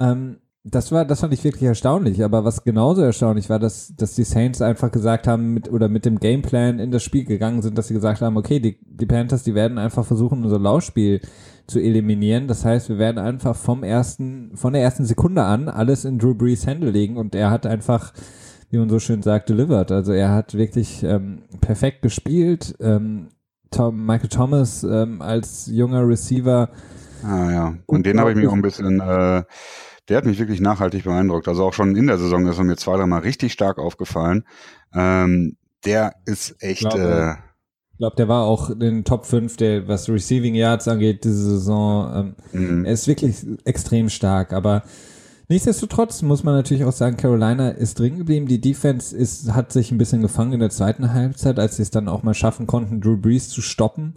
Ähm, das war, das fand ich wirklich erstaunlich. Aber was genauso erstaunlich war, dass, dass die Saints einfach gesagt haben, mit, oder mit dem Gameplan in das Spiel gegangen sind, dass sie gesagt haben, okay, die, die Panthers, die werden einfach versuchen, unser Laufspiel zu eliminieren. Das heißt, wir werden einfach vom ersten, von der ersten Sekunde an alles in Drew Brees Hände legen und er hat einfach, wie man so schön sagt, delivered. Also er hat wirklich ähm, perfekt gespielt. Ähm, Tom, Michael Thomas ähm, als junger Receiver. Ah ja, und den habe ich mir auch ein bisschen äh, der hat mich wirklich nachhaltig beeindruckt. Also auch schon in der Saison ist er mir zwei, dreimal richtig stark aufgefallen. Ähm, der ist echt. Ich glaube, äh, ich glaube, der war auch in den Top 5, der, was Receiving Yards angeht, diese Saison. Ähm, mhm. Er ist wirklich extrem stark, aber nichtsdestotrotz muss man natürlich auch sagen, Carolina ist drin geblieben. Die Defense ist, hat sich ein bisschen gefangen in der zweiten Halbzeit, als sie es dann auch mal schaffen konnten, Drew Brees zu stoppen.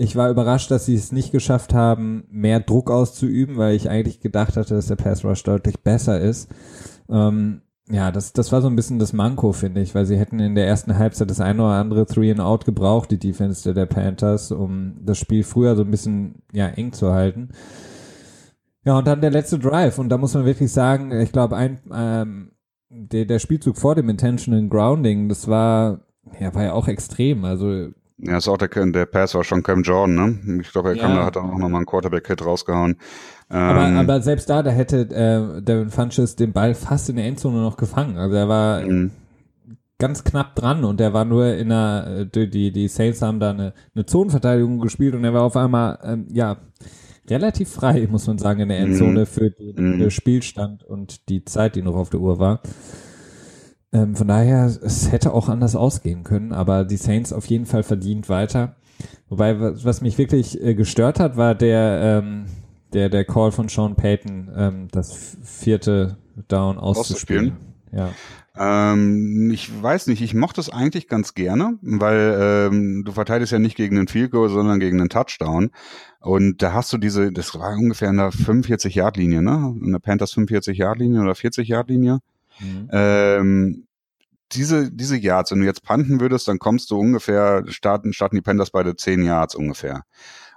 Ich war überrascht, dass sie es nicht geschafft haben, mehr Druck auszuüben, weil ich eigentlich gedacht hatte, dass der Pass Rush deutlich besser ist. Ähm, ja, das, das war so ein bisschen das Manko, finde ich, weil sie hätten in der ersten Halbzeit das eine oder andere Three and Out gebraucht, die Defense der, Panthers, um das Spiel früher so ein bisschen ja eng zu halten. Ja, und dann der letzte Drive und da muss man wirklich sagen, ich glaube, ein ähm, der, der Spielzug vor dem Intentional Grounding, das war ja war ja auch extrem. Also ja, ist auch der, der Pass war schon Cam Jordan, ne? Ich glaube, er ja. kam, da hat dann auch nochmal einen Quarterback-Hit rausgehauen. Aber, ähm, aber selbst da, da hätte äh, Devin Funches den Ball fast in der Endzone noch gefangen. Also er war mhm. ganz knapp dran und er war nur in einer, äh, die, die Saints haben da eine, eine Zonenverteidigung gespielt und er war auf einmal, ähm, ja, relativ frei, muss man sagen, in der Endzone mhm. für den mhm. Spielstand und die Zeit, die noch auf der Uhr war. Ähm, von daher, es hätte auch anders ausgehen können, aber die Saints auf jeden Fall verdient weiter. Wobei, was, was mich wirklich äh, gestört hat, war der, ähm, der, der Call von Sean Payton, ähm, das vierte Down auszuspielen. Ja. Ähm, ich weiß nicht, ich mochte es eigentlich ganz gerne, weil ähm, du verteidigst ja nicht gegen einen Field Goal, sondern gegen einen Touchdown. Und da hast du diese, das war ungefähr in der 45-Yard-Linie, ne? In der Panthers 45-Yard-Linie oder 40-Yard-Linie. Mhm. Ähm, diese, diese Yards, wenn du jetzt panten würdest, dann kommst du ungefähr, starten, starten die Panthers beide 10 Yards ungefähr.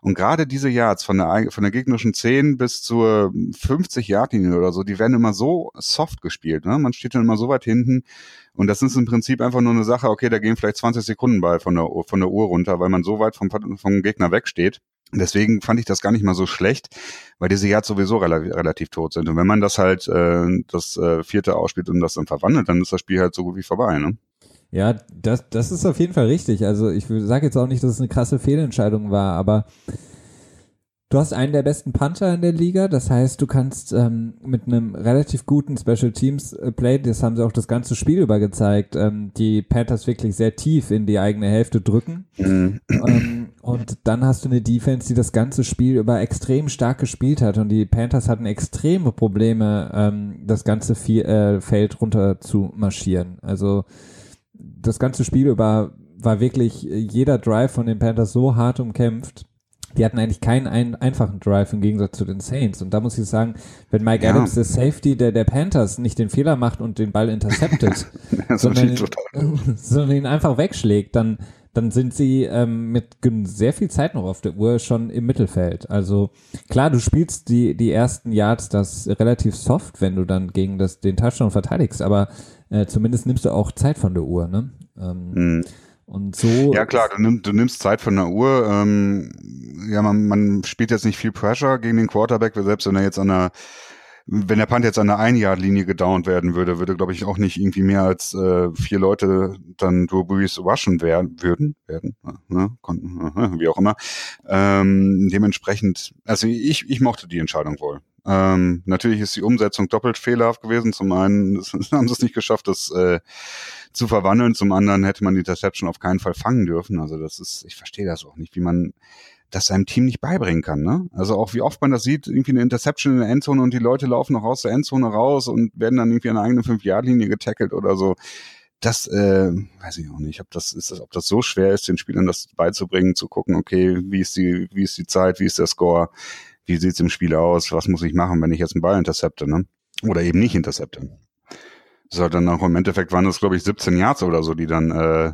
Und gerade diese Yards von der, von der gegnerischen 10 bis zur 50 Yard Linie oder so, die werden immer so soft gespielt. Ne? Man steht dann immer so weit hinten. Und das ist im Prinzip einfach nur eine Sache, okay, da gehen vielleicht 20 Sekunden bei von der, von der Uhr runter, weil man so weit vom, vom Gegner wegsteht. Deswegen fand ich das gar nicht mal so schlecht, weil diese Yards sowieso relativ, relativ tot sind. Und wenn man das halt äh, das äh, vierte ausspielt und das dann verwandelt, dann ist das Spiel halt so gut wie vorbei. Ne? Ja, das, das ist auf jeden Fall richtig. Also ich sage jetzt auch nicht, dass es eine krasse Fehlentscheidung war, aber Du hast einen der besten Punter in der Liga, das heißt, du kannst ähm, mit einem relativ guten Special Teams äh, Play, das haben sie auch das ganze Spiel über gezeigt, ähm, die Panthers wirklich sehr tief in die eigene Hälfte drücken. Mhm. Ähm, und dann hast du eine Defense, die das ganze Spiel über extrem stark gespielt hat und die Panthers hatten extreme Probleme, ähm, das ganze Vier, äh, Feld runter zu marschieren. Also das ganze Spiel über war wirklich jeder Drive von den Panthers so hart umkämpft die hatten eigentlich keinen ein, einfachen Drive im Gegensatz zu den Saints. Und da muss ich sagen, wenn Mike ja. Adams, der Safety der, der Panthers, nicht den Fehler macht und den Ball interceptet, sondern, ihn, sondern ihn einfach wegschlägt, dann, dann sind sie ähm, mit sehr viel Zeit noch auf der Uhr schon im Mittelfeld. Also klar, du spielst die, die ersten Yards das relativ soft, wenn du dann gegen das, den Touchdown verteidigst, aber äh, zumindest nimmst du auch Zeit von der Uhr. Ne? Ähm, mhm. Und so. Ja klar, du, nimm, du nimmst Zeit von der Uhr. Ähm, ja, man, man spielt jetzt nicht viel Pressure gegen den Quarterback, selbst wenn er jetzt an der wenn der Punt jetzt an der Ein-Yard-Linie gedownt werden würde, würde, glaube ich, auch nicht irgendwie mehr als äh, vier Leute dann Drew Brees rushen werden, würden, werden, ne, konnten, wie auch immer. Ähm, dementsprechend, also ich, ich mochte die Entscheidung wohl. Ähm, natürlich ist die Umsetzung doppelt fehlerhaft gewesen. Zum einen haben sie es nicht geschafft, das äh, zu verwandeln. Zum anderen hätte man die Interception auf keinen Fall fangen dürfen. Also das ist, ich verstehe das auch nicht, wie man das seinem Team nicht beibringen kann. Ne? Also auch wie oft man das sieht, irgendwie eine Interception in der Endzone und die Leute laufen noch aus der Endzone raus und werden dann irgendwie an der eigenen Fünf-Yard-Linie getackelt oder so. Das äh, weiß ich auch nicht, ob das ist, das, ob das so schwer ist, den Spielern das beizubringen, zu gucken, okay, wie ist die, wie ist die Zeit, wie ist der Score, wie sieht's im Spiel aus, was muss ich machen, wenn ich jetzt einen Ball intercepte, ne? Oder eben nicht intercepte. So, dann auch im Endeffekt waren es, glaube ich, 17 Yards oder so, die dann äh,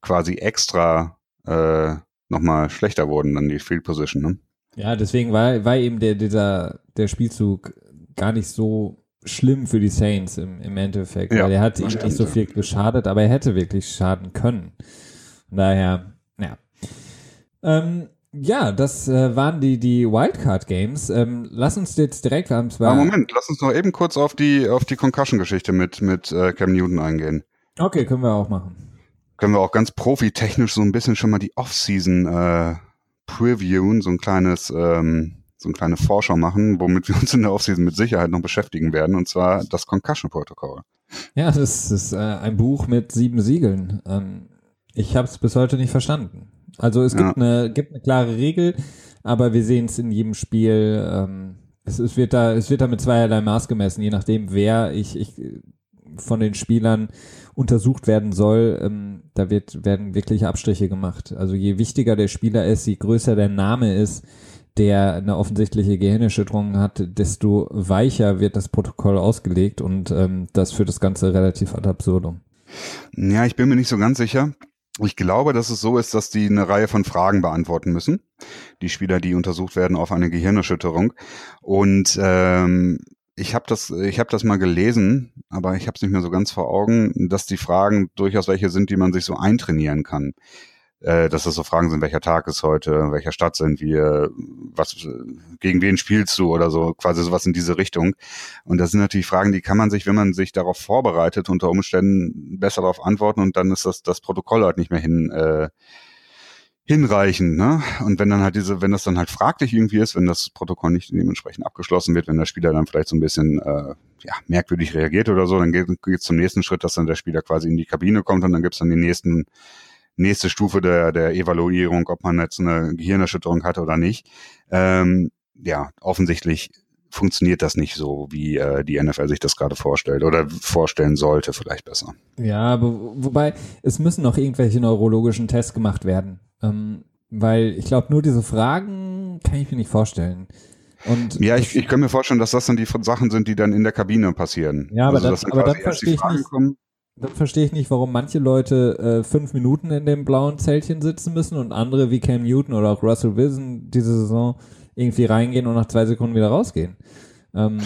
quasi extra äh, nochmal schlechter wurden, dann die Field Position. Ne? Ja, deswegen war, war eben der, dieser, der Spielzug gar nicht so schlimm für die Saints im, im Endeffekt, ja, weil er hat ihm nicht so viel geschadet, aber er hätte wirklich schaden können. Von daher, ja. Ähm, ja, das äh, waren die, die Wildcard-Games. Ähm, lass uns jetzt direkt am ah, Moment, lass uns noch eben kurz auf die, auf die Concussion-Geschichte mit, mit äh, Cam Newton eingehen. Okay, können wir auch machen. Können wir auch ganz profitechnisch so ein bisschen schon mal die Off-Season äh, previewen, so ein kleines, ähm, so eine kleine Vorschau machen, womit wir uns in der Offseason mit Sicherheit noch beschäftigen werden, und zwar das Concussion-Protokoll. Ja, das ist äh, ein Buch mit sieben Siegeln. Ähm, ich habe es bis heute nicht verstanden. Also es gibt, ja. eine, gibt eine klare Regel, aber wir sehen es in jedem Spiel. Ähm, es, es, wird da, es wird da mit zweierlei Maß gemessen, je nachdem, wer ich, ich von den Spielern untersucht werden soll. Ähm, da wird, werden wirklich Abstriche gemacht. Also je wichtiger der Spieler ist, je größer der Name ist, der eine offensichtliche Gehirnerschütterung hat, desto weicher wird das Protokoll ausgelegt und ähm, das führt das Ganze relativ ad absurdum. Ja, ich bin mir nicht so ganz sicher. Ich glaube, dass es so ist, dass die eine Reihe von Fragen beantworten müssen. Die Spieler, die untersucht werden auf eine Gehirnerschütterung. Und ähm, ich habe das, ich habe das mal gelesen, aber ich habe es nicht mehr so ganz vor Augen, dass die Fragen durchaus welche sind, die man sich so eintrainieren kann äh, dass das so Fragen sind, welcher Tag ist heute, in welcher Stadt sind wir, was, gegen wen spielst du oder so, quasi sowas in diese Richtung. Und das sind natürlich Fragen, die kann man sich, wenn man sich darauf vorbereitet, unter Umständen besser darauf antworten und dann ist das, das Protokoll halt nicht mehr hin, äh, hinreichend, ne? Und wenn dann halt diese, wenn das dann halt fraglich irgendwie ist, wenn das Protokoll nicht dementsprechend abgeschlossen wird, wenn der Spieler dann vielleicht so ein bisschen äh, ja, merkwürdig reagiert oder so, dann geht es zum nächsten Schritt, dass dann der Spieler quasi in die Kabine kommt und dann gibt's dann die nächsten nächste Stufe der, der Evaluierung, ob man jetzt eine Gehirnerschütterung hat oder nicht. Ähm, ja, offensichtlich funktioniert das nicht so, wie äh, die NFL sich das gerade vorstellt oder vorstellen sollte, vielleicht besser. Ja, aber wobei es müssen noch irgendwelche neurologischen Tests gemacht werden, ähm, weil ich glaube, nur diese Fragen kann ich mir nicht vorstellen. Und ja, ich, ich kann mir vorstellen, dass das dann die Sachen sind, die dann in der Kabine passieren. Ja, aber, also, das, aber dann verstehe ich nicht. Kommen. Dann verstehe ich nicht, warum manche Leute äh, fünf Minuten in dem blauen Zeltchen sitzen müssen und andere wie Cam Newton oder auch Russell Wilson diese Saison irgendwie reingehen und nach zwei Sekunden wieder rausgehen. Ähm,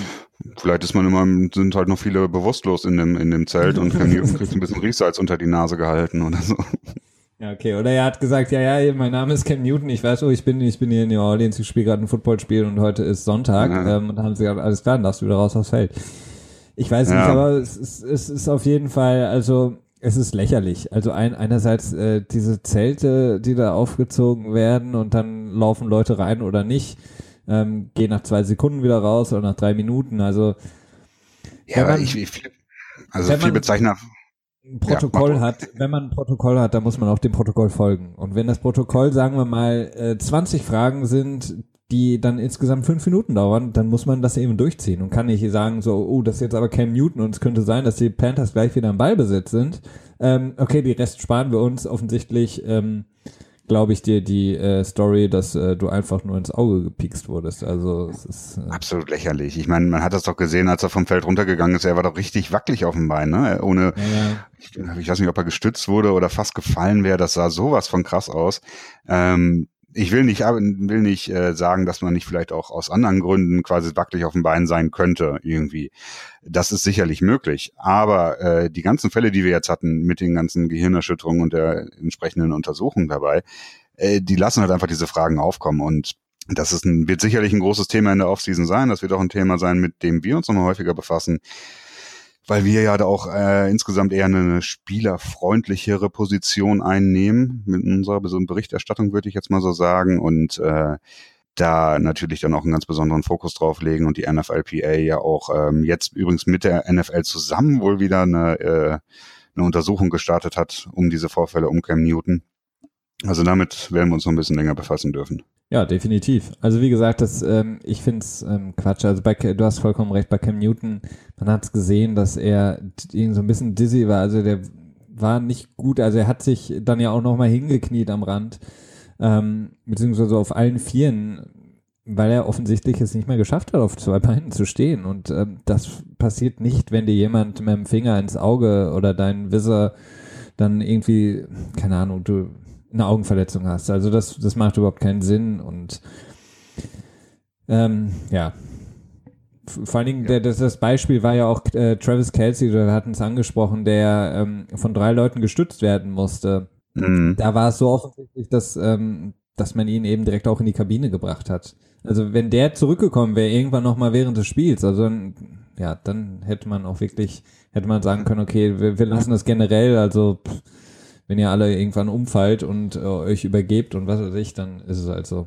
Vielleicht ist man immer, sind halt noch viele bewusstlos in dem, in dem Zelt und Cam Newton kriegt ein bisschen Riechsalz unter die Nase gehalten oder so. Ja, okay. Oder er hat gesagt, ja, ja, mein Name ist Cam Newton, ich weiß, wo ich bin, ich bin hier in New Orleans, ich spiele gerade ein Footballspiel und heute ist Sonntag. Ja. Ähm, und dann haben sie gesagt, alles klar, dann darfst du wieder raus aufs Feld. Ich weiß ja. nicht, aber es ist, es ist auf jeden Fall, also es ist lächerlich. Also ein, einerseits äh, diese Zelte, die da aufgezogen werden und dann laufen Leute rein oder nicht, ähm, gehen nach zwei Sekunden wieder raus oder nach drei Minuten. Also ja, aber man, ich, ich also viel Bezeichner. Ein Protokoll ja, hat, wenn man ein Protokoll hat, dann muss man auch dem Protokoll folgen. Und wenn das Protokoll, sagen wir mal, äh, 20 Fragen sind, die dann insgesamt fünf Minuten dauern, dann muss man das eben durchziehen und kann nicht sagen, so, oh, das ist jetzt aber Cam Newton und es könnte sein, dass die Panthers gleich wieder im Ballbesitz sind. Ähm, okay, die Rest sparen wir uns. Offensichtlich ähm, glaube ich dir die äh, Story, dass äh, du einfach nur ins Auge gepikst wurdest. Also es ist äh absolut lächerlich. Ich meine, man hat das doch gesehen, als er vom Feld runtergegangen ist. Er war doch richtig wackelig auf dem Bein, ne? Ohne, ja, ja. Ich, ich, weiß nicht, ob er gestützt wurde oder fast gefallen wäre. Das sah sowas von krass aus. Ähm, ich will nicht, will nicht äh, sagen, dass man nicht vielleicht auch aus anderen Gründen quasi wackelig auf dem Bein sein könnte, irgendwie. Das ist sicherlich möglich. Aber äh, die ganzen Fälle, die wir jetzt hatten mit den ganzen Gehirnerschütterungen und der entsprechenden Untersuchung dabei, äh, die lassen halt einfach diese Fragen aufkommen. Und das ist ein, wird sicherlich ein großes Thema in der Offseason sein. Das wird auch ein Thema sein, mit dem wir uns nochmal häufiger befassen weil wir ja da auch äh, insgesamt eher eine spielerfreundlichere Position einnehmen mit unserer Berichterstattung, würde ich jetzt mal so sagen. Und äh, da natürlich dann auch einen ganz besonderen Fokus drauf legen und die NFLPA ja auch ähm, jetzt übrigens mit der NFL zusammen wohl wieder eine, äh, eine Untersuchung gestartet hat um diese Vorfälle um Cam Newton. Also damit werden wir uns noch ein bisschen länger befassen dürfen. Ja, definitiv. Also wie gesagt, das, ähm, ich finde es ähm, Quatsch. Also bei, du hast vollkommen recht, bei Cam Newton, man hat es gesehen, dass er irgendwie so ein bisschen dizzy war. Also der war nicht gut. Also er hat sich dann ja auch nochmal hingekniet am Rand, ähm, beziehungsweise auf allen Vieren, weil er offensichtlich es nicht mehr geschafft hat, auf zwei Beinen zu stehen. Und ähm, das passiert nicht, wenn dir jemand mit dem Finger ins Auge oder dein Visor dann irgendwie, keine Ahnung, du eine Augenverletzung hast. Also das, das macht überhaupt keinen Sinn und ähm, ja. vor allen Dingen, der, das, das Beispiel war ja auch äh, Travis Kelsey, wir hatten es angesprochen, der ähm, von drei Leuten gestützt werden musste. Mhm. Da war es so offensichtlich, dass, ähm, dass man ihn eben direkt auch in die Kabine gebracht hat. Also wenn der zurückgekommen wäre, irgendwann nochmal während des Spiels, also dann, ja, dann hätte man auch wirklich, hätte man sagen können, okay, wir, wir lassen das generell, also pff, wenn ihr alle irgendwann umfallt und äh, euch übergebt und was weiß ich, dann ist es halt so.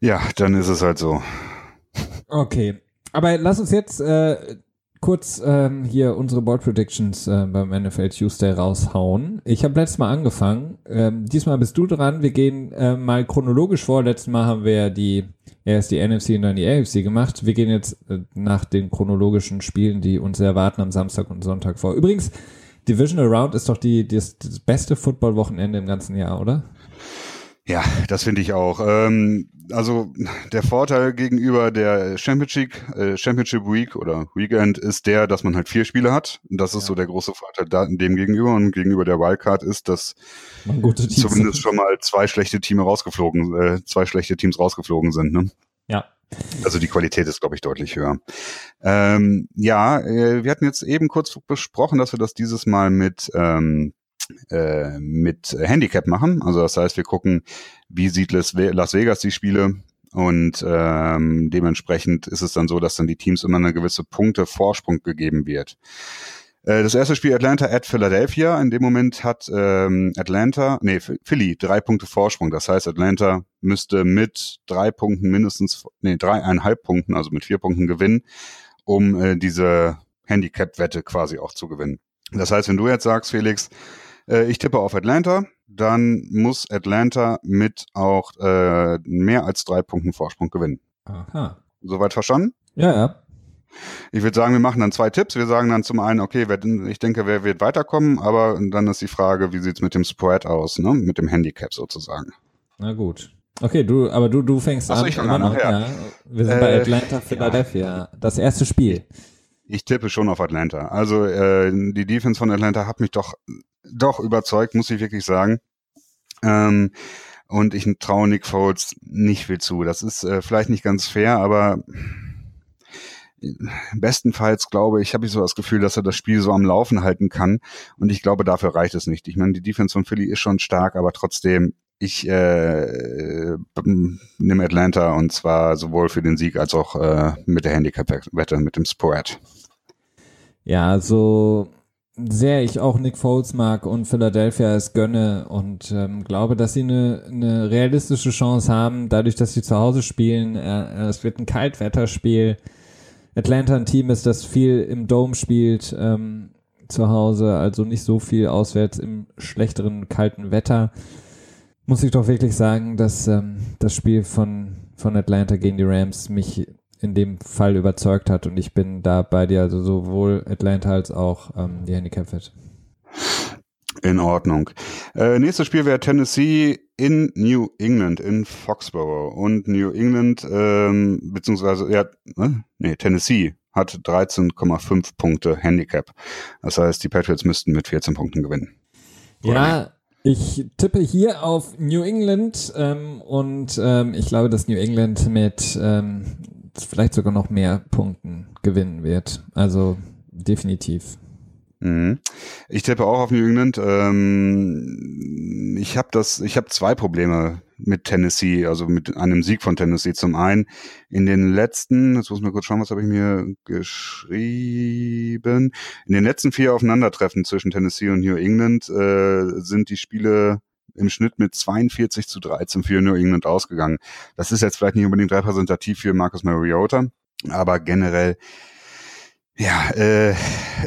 Ja, dann ist es halt so. Okay. Aber lass uns jetzt äh, kurz ähm, hier unsere Board Predictions äh, beim NFL Tuesday raushauen. Ich habe letztes Mal angefangen. Ähm, diesmal bist du dran. Wir gehen äh, mal chronologisch vor. Letztes Mal haben wir die erst die NFC und dann die AFC gemacht. Wir gehen jetzt äh, nach den chronologischen Spielen, die uns erwarten am Samstag und Sonntag vor. Übrigens, Divisional Round ist doch die, das, das beste Football-Wochenende im ganzen Jahr, oder? Ja, das finde ich auch. Ähm, also der Vorteil gegenüber der Championship, äh, Championship Week oder Weekend ist der, dass man halt vier Spiele hat. Das ist ja. so der große Vorteil da, dem gegenüber. Und gegenüber der Wildcard ist, dass zumindest schon mal zwei schlechte Teams rausgeflogen, äh, zwei schlechte Teams rausgeflogen sind. Ne? Ja. Also die Qualität ist, glaube ich, deutlich höher. Ähm, ja, äh, wir hatten jetzt eben kurz besprochen, dass wir das dieses Mal mit ähm, äh, mit Handicap machen. Also das heißt, wir gucken, wie sieht Las Vegas die Spiele und ähm, dementsprechend ist es dann so, dass dann die Teams immer eine gewisse Punkte Vorsprung gegeben wird. Äh, das erste Spiel Atlanta at Philadelphia. In dem Moment hat ähm, Atlanta, nee, Philly drei Punkte Vorsprung. Das heißt, Atlanta müsste mit drei Punkten mindestens, nee, dreieinhalb Punkten, also mit vier Punkten gewinnen, um äh, diese Handicap-Wette quasi auch zu gewinnen. Das heißt, wenn du jetzt sagst, Felix, äh, ich tippe auf Atlanta, dann muss Atlanta mit auch äh, mehr als drei Punkten Vorsprung gewinnen. Aha. Soweit verstanden? Ja, ja. Ich würde sagen, wir machen dann zwei Tipps. Wir sagen dann zum einen, okay, wer, ich denke, wer wird weiterkommen, aber dann ist die Frage, wie sieht's mit dem Spread aus, ne? Mit dem Handicap sozusagen. Na gut. Okay, du, aber du, du fängst Achso, an. Ich immer an, noch, ja. Wir sind äh, bei Atlanta, Philadelphia. Ja. Das erste Spiel. Ich tippe schon auf Atlanta. Also äh, die Defense von Atlanta hat mich doch doch überzeugt, muss ich wirklich sagen. Ähm, und ich traue Nick Foles nicht viel zu. Das ist äh, vielleicht nicht ganz fair, aber bestenfalls glaube ich, habe ich so das Gefühl, dass er das Spiel so am Laufen halten kann. Und ich glaube, dafür reicht es nicht. Ich meine, die Defense von Philly ist schon stark, aber trotzdem, ich äh, nehme Atlanta und zwar sowohl für den Sieg als auch äh, mit der Handicap-Wette, mit dem Spread. Ja, also sehr ich auch Nick Foles mag und Philadelphia es gönne und ähm, glaube, dass sie eine, eine realistische Chance haben, dadurch, dass sie zu Hause spielen. Äh, es wird ein Kaltwetterspiel. Atlanta ein Team ist, das viel im Dome spielt ähm, zu Hause, also nicht so viel auswärts im schlechteren kalten Wetter. Muss ich doch wirklich sagen, dass ähm, das Spiel von, von Atlanta gegen die Rams mich in dem Fall überzeugt hat und ich bin da bei dir, also sowohl Atlanta als auch ähm, die Handicap-Wette. In Ordnung. Äh, nächstes Spiel wäre Tennessee in New England, in Foxborough. Und New England, ähm, beziehungsweise, ja, ne? nee, Tennessee hat 13,5 Punkte Handicap. Das heißt, die Patriots müssten mit 14 Punkten gewinnen. Oder ja, ich tippe hier auf New England ähm, und ähm, ich glaube, dass New England mit ähm, vielleicht sogar noch mehr Punkten gewinnen wird. Also definitiv. Mhm. Ich tippe auch auf New England. Ähm, ich habe das, ich habe zwei Probleme mit Tennessee, also mit einem Sieg von Tennessee. Zum einen in den letzten, jetzt muss mal kurz schauen, was habe ich mir geschrieben. In den letzten vier Aufeinandertreffen zwischen Tennessee und New England äh, sind die Spiele im Schnitt mit 42 zu 13 für New England ausgegangen. Das ist jetzt vielleicht nicht unbedingt repräsentativ für Marcus Mariota, aber generell, ja, äh,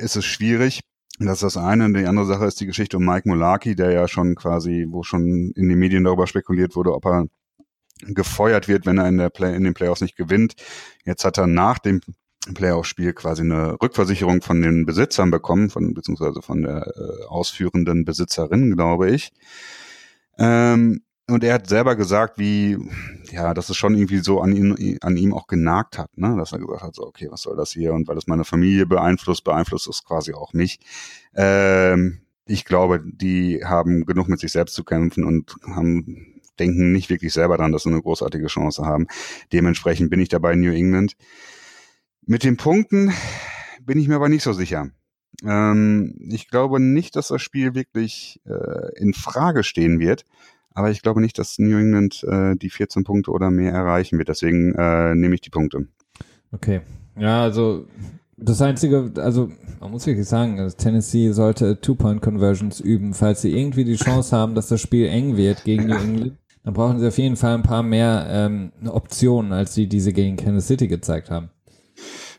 ist es schwierig. Das ist das eine. Und die andere Sache ist die Geschichte um Mike Mulaki, der ja schon quasi, wo schon in den Medien darüber spekuliert wurde, ob er gefeuert wird, wenn er in, der Play in den Playoffs nicht gewinnt. Jetzt hat er nach dem Playoff-Spiel quasi eine Rückversicherung von den Besitzern bekommen, von beziehungsweise von der äh, ausführenden Besitzerin, glaube ich. Ähm, und er hat selber gesagt, wie, ja, dass es schon irgendwie so an ihm, an ihm auch genagt hat, ne? Dass er gesagt hat, so, okay, was soll das hier? Und weil es meine Familie beeinflusst, beeinflusst es quasi auch mich. Ähm, ich glaube, die haben genug mit sich selbst zu kämpfen und haben, denken nicht wirklich selber dran, dass sie eine großartige Chance haben. Dementsprechend bin ich dabei in New England. Mit den Punkten bin ich mir aber nicht so sicher. Ähm, ich glaube nicht, dass das Spiel wirklich äh, in Frage stehen wird. Aber ich glaube nicht, dass New England äh, die 14 Punkte oder mehr erreichen wird. Deswegen äh, nehme ich die Punkte. Okay. Ja, also das Einzige, also man muss wirklich sagen, also Tennessee sollte Two-Point-Conversions üben, falls sie irgendwie die Chance haben, dass das Spiel eng wird gegen New England. Dann brauchen sie auf jeden Fall ein paar mehr ähm, Optionen, als die, die sie gegen Kansas City gezeigt haben.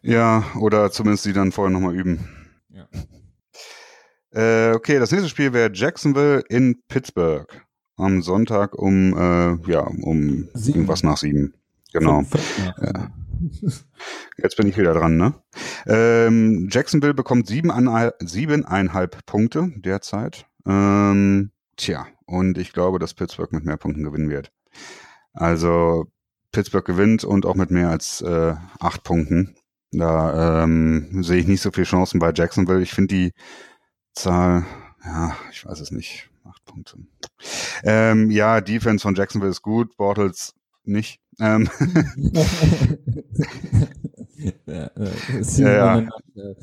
Ja, oder zumindest die dann vorher nochmal üben. Ja. Äh, okay, das nächste Spiel wäre Jacksonville in Pittsburgh. Am Sonntag um, äh, ja, um Sieben. irgendwas nach sieben. Genau. Ja. Jetzt bin ich wieder dran, ne? Ähm, Jacksonville bekommt siebeneinhalb, siebeneinhalb Punkte derzeit. Ähm, tja, und ich glaube, dass Pittsburgh mit mehr Punkten gewinnen wird. Also Pittsburgh gewinnt und auch mit mehr als äh, acht Punkten. Da ähm, sehe ich nicht so viele Chancen bei Jacksonville. Ich finde die Zahl, ja, ich weiß es nicht, Punkte. Ähm, ja, Defense von Jacksonville ist gut, Bortles nicht. Ähm, ja, Ja, ja. Äh,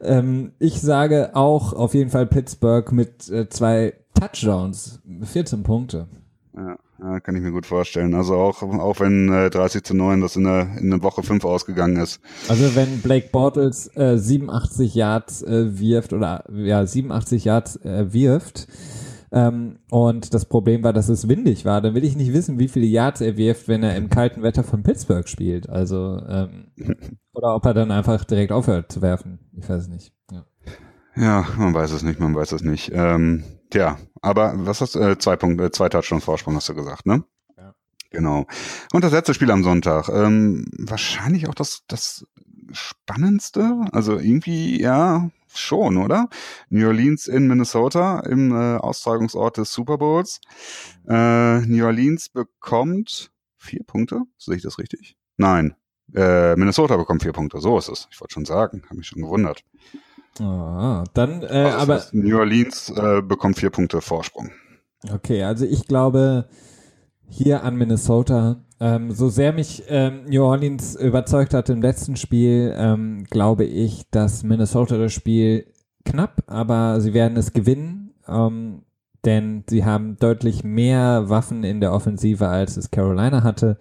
ähm, ich sage auch auf jeden Fall Pittsburgh mit äh, zwei Touchdowns, 14 Punkte. ja, ja, kann ich mir gut vorstellen. Also auch, auch wenn äh, 30 zu 9 das in der, in der Woche 5 ausgegangen ist. Also wenn Blake Bortles äh, 87 Yards äh, wirft oder ja 87 Yards äh, wirft ähm, und das Problem war, dass es windig war, dann will ich nicht wissen, wie viele Yards er wirft, wenn er im kalten Wetter von Pittsburgh spielt. Also ähm, oder ob er dann einfach direkt aufhört zu werfen. Ich weiß es nicht. Ja. Ja, man weiß es nicht, man weiß es nicht. Ähm, tja, aber was hast du, äh, zwei Punkte, äh, zwei Touchdowns Vorsprung hast du gesagt, ne? Ja. Genau. Und das letzte Spiel am Sonntag. Ähm, wahrscheinlich auch das, das spannendste. Also irgendwie, ja, schon, oder? New Orleans in Minnesota im äh, Austragungsort des Super Bowls. Äh, New Orleans bekommt vier Punkte. Sehe ich das richtig? Nein. Äh, Minnesota bekommt vier Punkte. So ist es. Ich wollte schon sagen. Habe mich schon gewundert. Ah, dann, äh, Also aber New Orleans äh, bekommt vier Punkte Vorsprung. Okay, also ich glaube hier an Minnesota, ähm, so sehr mich ähm, New Orleans überzeugt hat im letzten Spiel, ähm, glaube ich, dass Minnesota das Spiel knapp, aber sie werden es gewinnen, ähm, denn sie haben deutlich mehr Waffen in der Offensive, als es Carolina hatte.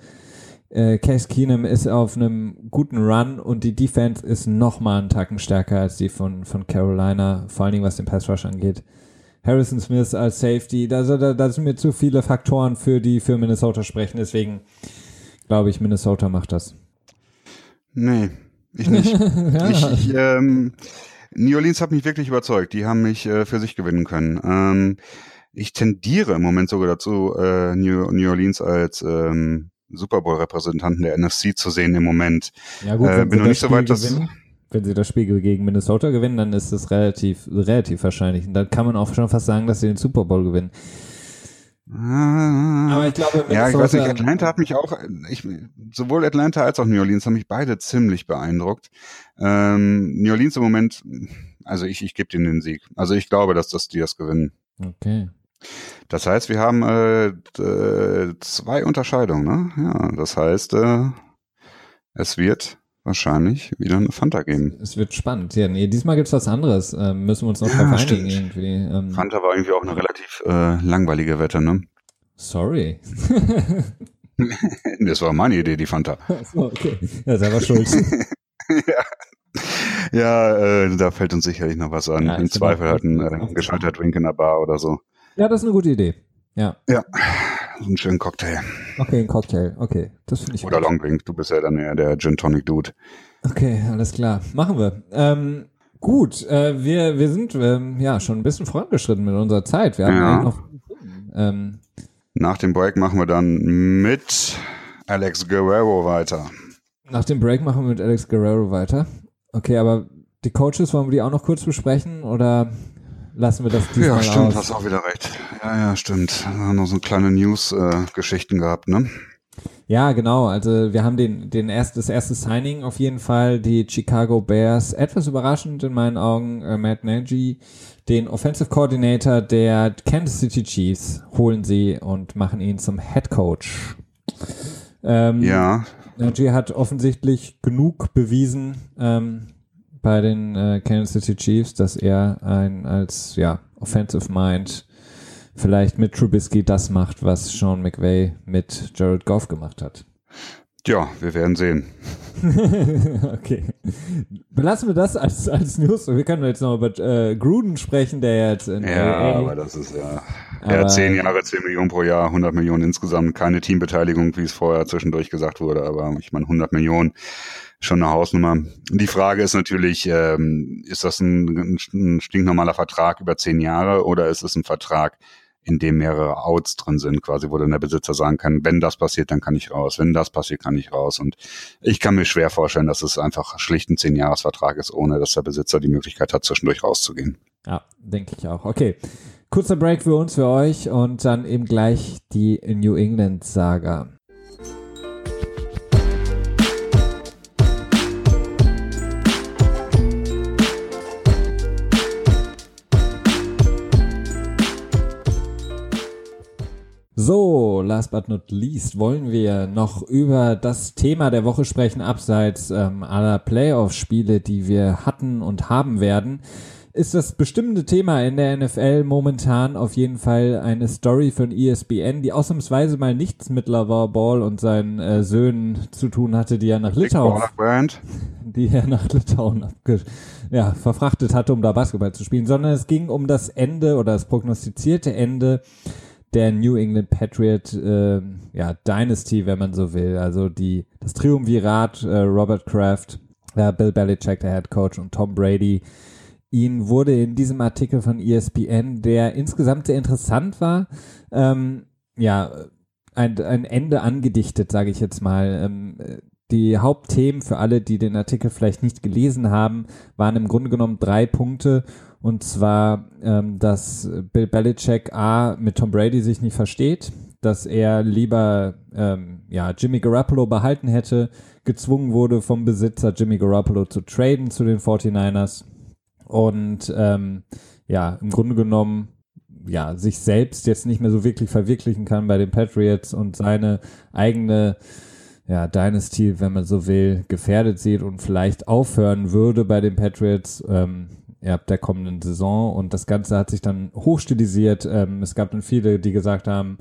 Äh, Case Keenum ist auf einem guten Run und die Defense ist noch mal einen Tacken stärker als die von, von Carolina, vor allen Dingen was den Pass Rush angeht. Harrison Smith als Safety, da, da, da sind mir zu viele Faktoren für die für Minnesota sprechen, deswegen glaube ich, Minnesota macht das. Nee, ich nicht. ich, ich, ähm, New Orleans hat mich wirklich überzeugt. Die haben mich äh, für sich gewinnen können. Ähm, ich tendiere im Moment sogar dazu, äh, New, New Orleans als ähm, Super Bowl-Repräsentanten der NFC zu sehen im Moment. Ja gut, Äh, bin noch nicht so weit, dass- gewinnen, wenn sie das Spiel gegen Minnesota gewinnen, dann ist es relativ relativ wahrscheinlich. Und dann kann man auch schon fast sagen, dass sie den Super Bowl gewinnen. Ah, Aber ich glaube, ja, ich weiß nicht, Atlanta hat mich auch, ich, sowohl Atlanta als auch New Orleans haben mich beide ziemlich beeindruckt. Ähm, New Orleans im Moment, also ich, ich gebe denen den Sieg. Also ich glaube, dass das die das gewinnen. Okay. Das heißt, wir haben äh, zwei Unterscheidungen, ne? Ja, das heißt, äh, es wird wahrscheinlich wieder eine Fanta geben. Es wird spannend. Ja, nee, diesmal gibt's was anderes. Ähm, müssen wir uns noch Ja, drauf stimmt. einigen irgendwie. Ähm, Fanta war irgendwie auch eine relativ äh, langweilige Wette, ne? sorry. Das war meine Idee, die Fanta. so, okay. Ja, selber schuld. Ja, äh, da fällt uns sicherlich noch was an. Ja, Im Zweifel halt ein äh, gescheiter Drink in der Bar oder so. ja, das ist eine gute Idee. Ja. Ja, einen schönen Cocktail. Okay, ein Cocktail. Okay, das finde ich Oder gut. Longdrink. Du bist ja dann eher der Gin Tonic Dude. Okay, alles klar. Machen wir. Ähm, gut, äh, wir, wir sind ähm, ja schon ein bisschen vorangeschritten mit unserer Zeit. Wir haben Ja. noch ähm, Nach dem Break machen wir dann mit Alex Guerrero weiter. nach dem Break machen wir mit Alex Guerrero weiter. Okay, aber die Coaches wollen wir die auch noch kurz besprechen oder lassen wir das diesmal Ja, stimmt, aus? hast auch wieder recht. Ja, ja, stimmt. Wir haben noch so kleine News-Geschichten gehabt, ne? Ja, genau. Also wir haben den, den erst, das erste Signing auf jeden Fall, die Chicago Bears, etwas überraschend in meinen Augen, äh, Matt Nagy, den Offensive Coordinator der Kansas City Chiefs, holen sie und machen ihn zum Head Coach. Ähm, Ja, Najee hat offensichtlich genug bewiesen ähm, bei den äh, Kansas City Chiefs, dass er ein als ja Offensive Mind vielleicht mit Trubisky das macht, was Sean McVay mit Jared Goff gemacht hat. Ja, wir werden sehen. okay. Belassen wir das als, als News. Wir können jetzt noch über äh, Gruden sprechen, der jetzt in Ja, LA, aber das ist ja. Er hat zehn Jahre, zehn Millionen pro Jahr, 100 Millionen insgesamt. Keine Teambeteiligung, wie es vorher zwischendurch gesagt wurde, aber ich meine 100 Millionen schon eine Hausnummer. Die Frage ist natürlich, ähm, ist das ein, ein stinknormaler Vertrag über zehn Jahre oder ist es ein Vertrag, in dem mehrere Outs drin sind, quasi, wo dann der Besitzer sagen kann, wenn das passiert, dann kann ich raus, wenn das passiert, kann ich raus. Und ich kann mir schwer vorstellen, dass es einfach schlicht ein Zehn-Jahres-Vertrag ist, ohne dass der Besitzer die Möglichkeit hat, zwischendurch rauszugehen. Ja, denke ich auch. Okay. Kurzer Break für uns, für euch und dann eben gleich die New England-Saga. So, last but not least wollen wir noch über das Thema der Woche sprechen, abseits ähm, aller Playoff-Spiele, die wir hatten und haben werden. Ist das bestimmende Thema in der NFL momentan auf jeden Fall eine Story von ESPN, die ausnahmsweise mal nichts mit Lavar Ball und seinen äh, Söhnen zu tun hatte, die er nach Litauen, die er nach Litauen ja, verfrachtet hatte, um da Basketball zu spielen, sondern es ging um das Ende oder das prognostizierte Ende der New England Patriot äh, ja, Dynasty, wenn man so will. Also die, das Triumvirat äh, Robert Kraft, äh, Bill Belichick, der Head Coach und Tom Brady. Ihnen wurde in diesem Artikel von ESPN, der insgesamt sehr interessant war, ähm, ja, ein, ein Ende angedichtet, sage ich jetzt mal. Ähm, die Hauptthemen für alle, die den Artikel vielleicht nicht gelesen haben, waren im Grunde genommen drei Punkte und zwar, ähm, dass Bill Belichick A mit Tom Brady sich nicht versteht, dass er lieber ähm, ja, Jimmy Garoppolo behalten hätte, gezwungen wurde vom Besitzer Jimmy Garoppolo zu traden zu den 49ers und ähm, ja, im Grunde genommen ja, sich selbst jetzt nicht mehr so wirklich verwirklichen kann bei den Patriots und seine eigene ja, Dynasty, wenn man so will, gefährdet sieht und vielleicht aufhören würde bei den Patriots. Ähm, ja, der kommenden Saison und das Ganze hat sich dann hochstilisiert. Ähm, es gab dann viele, die gesagt haben,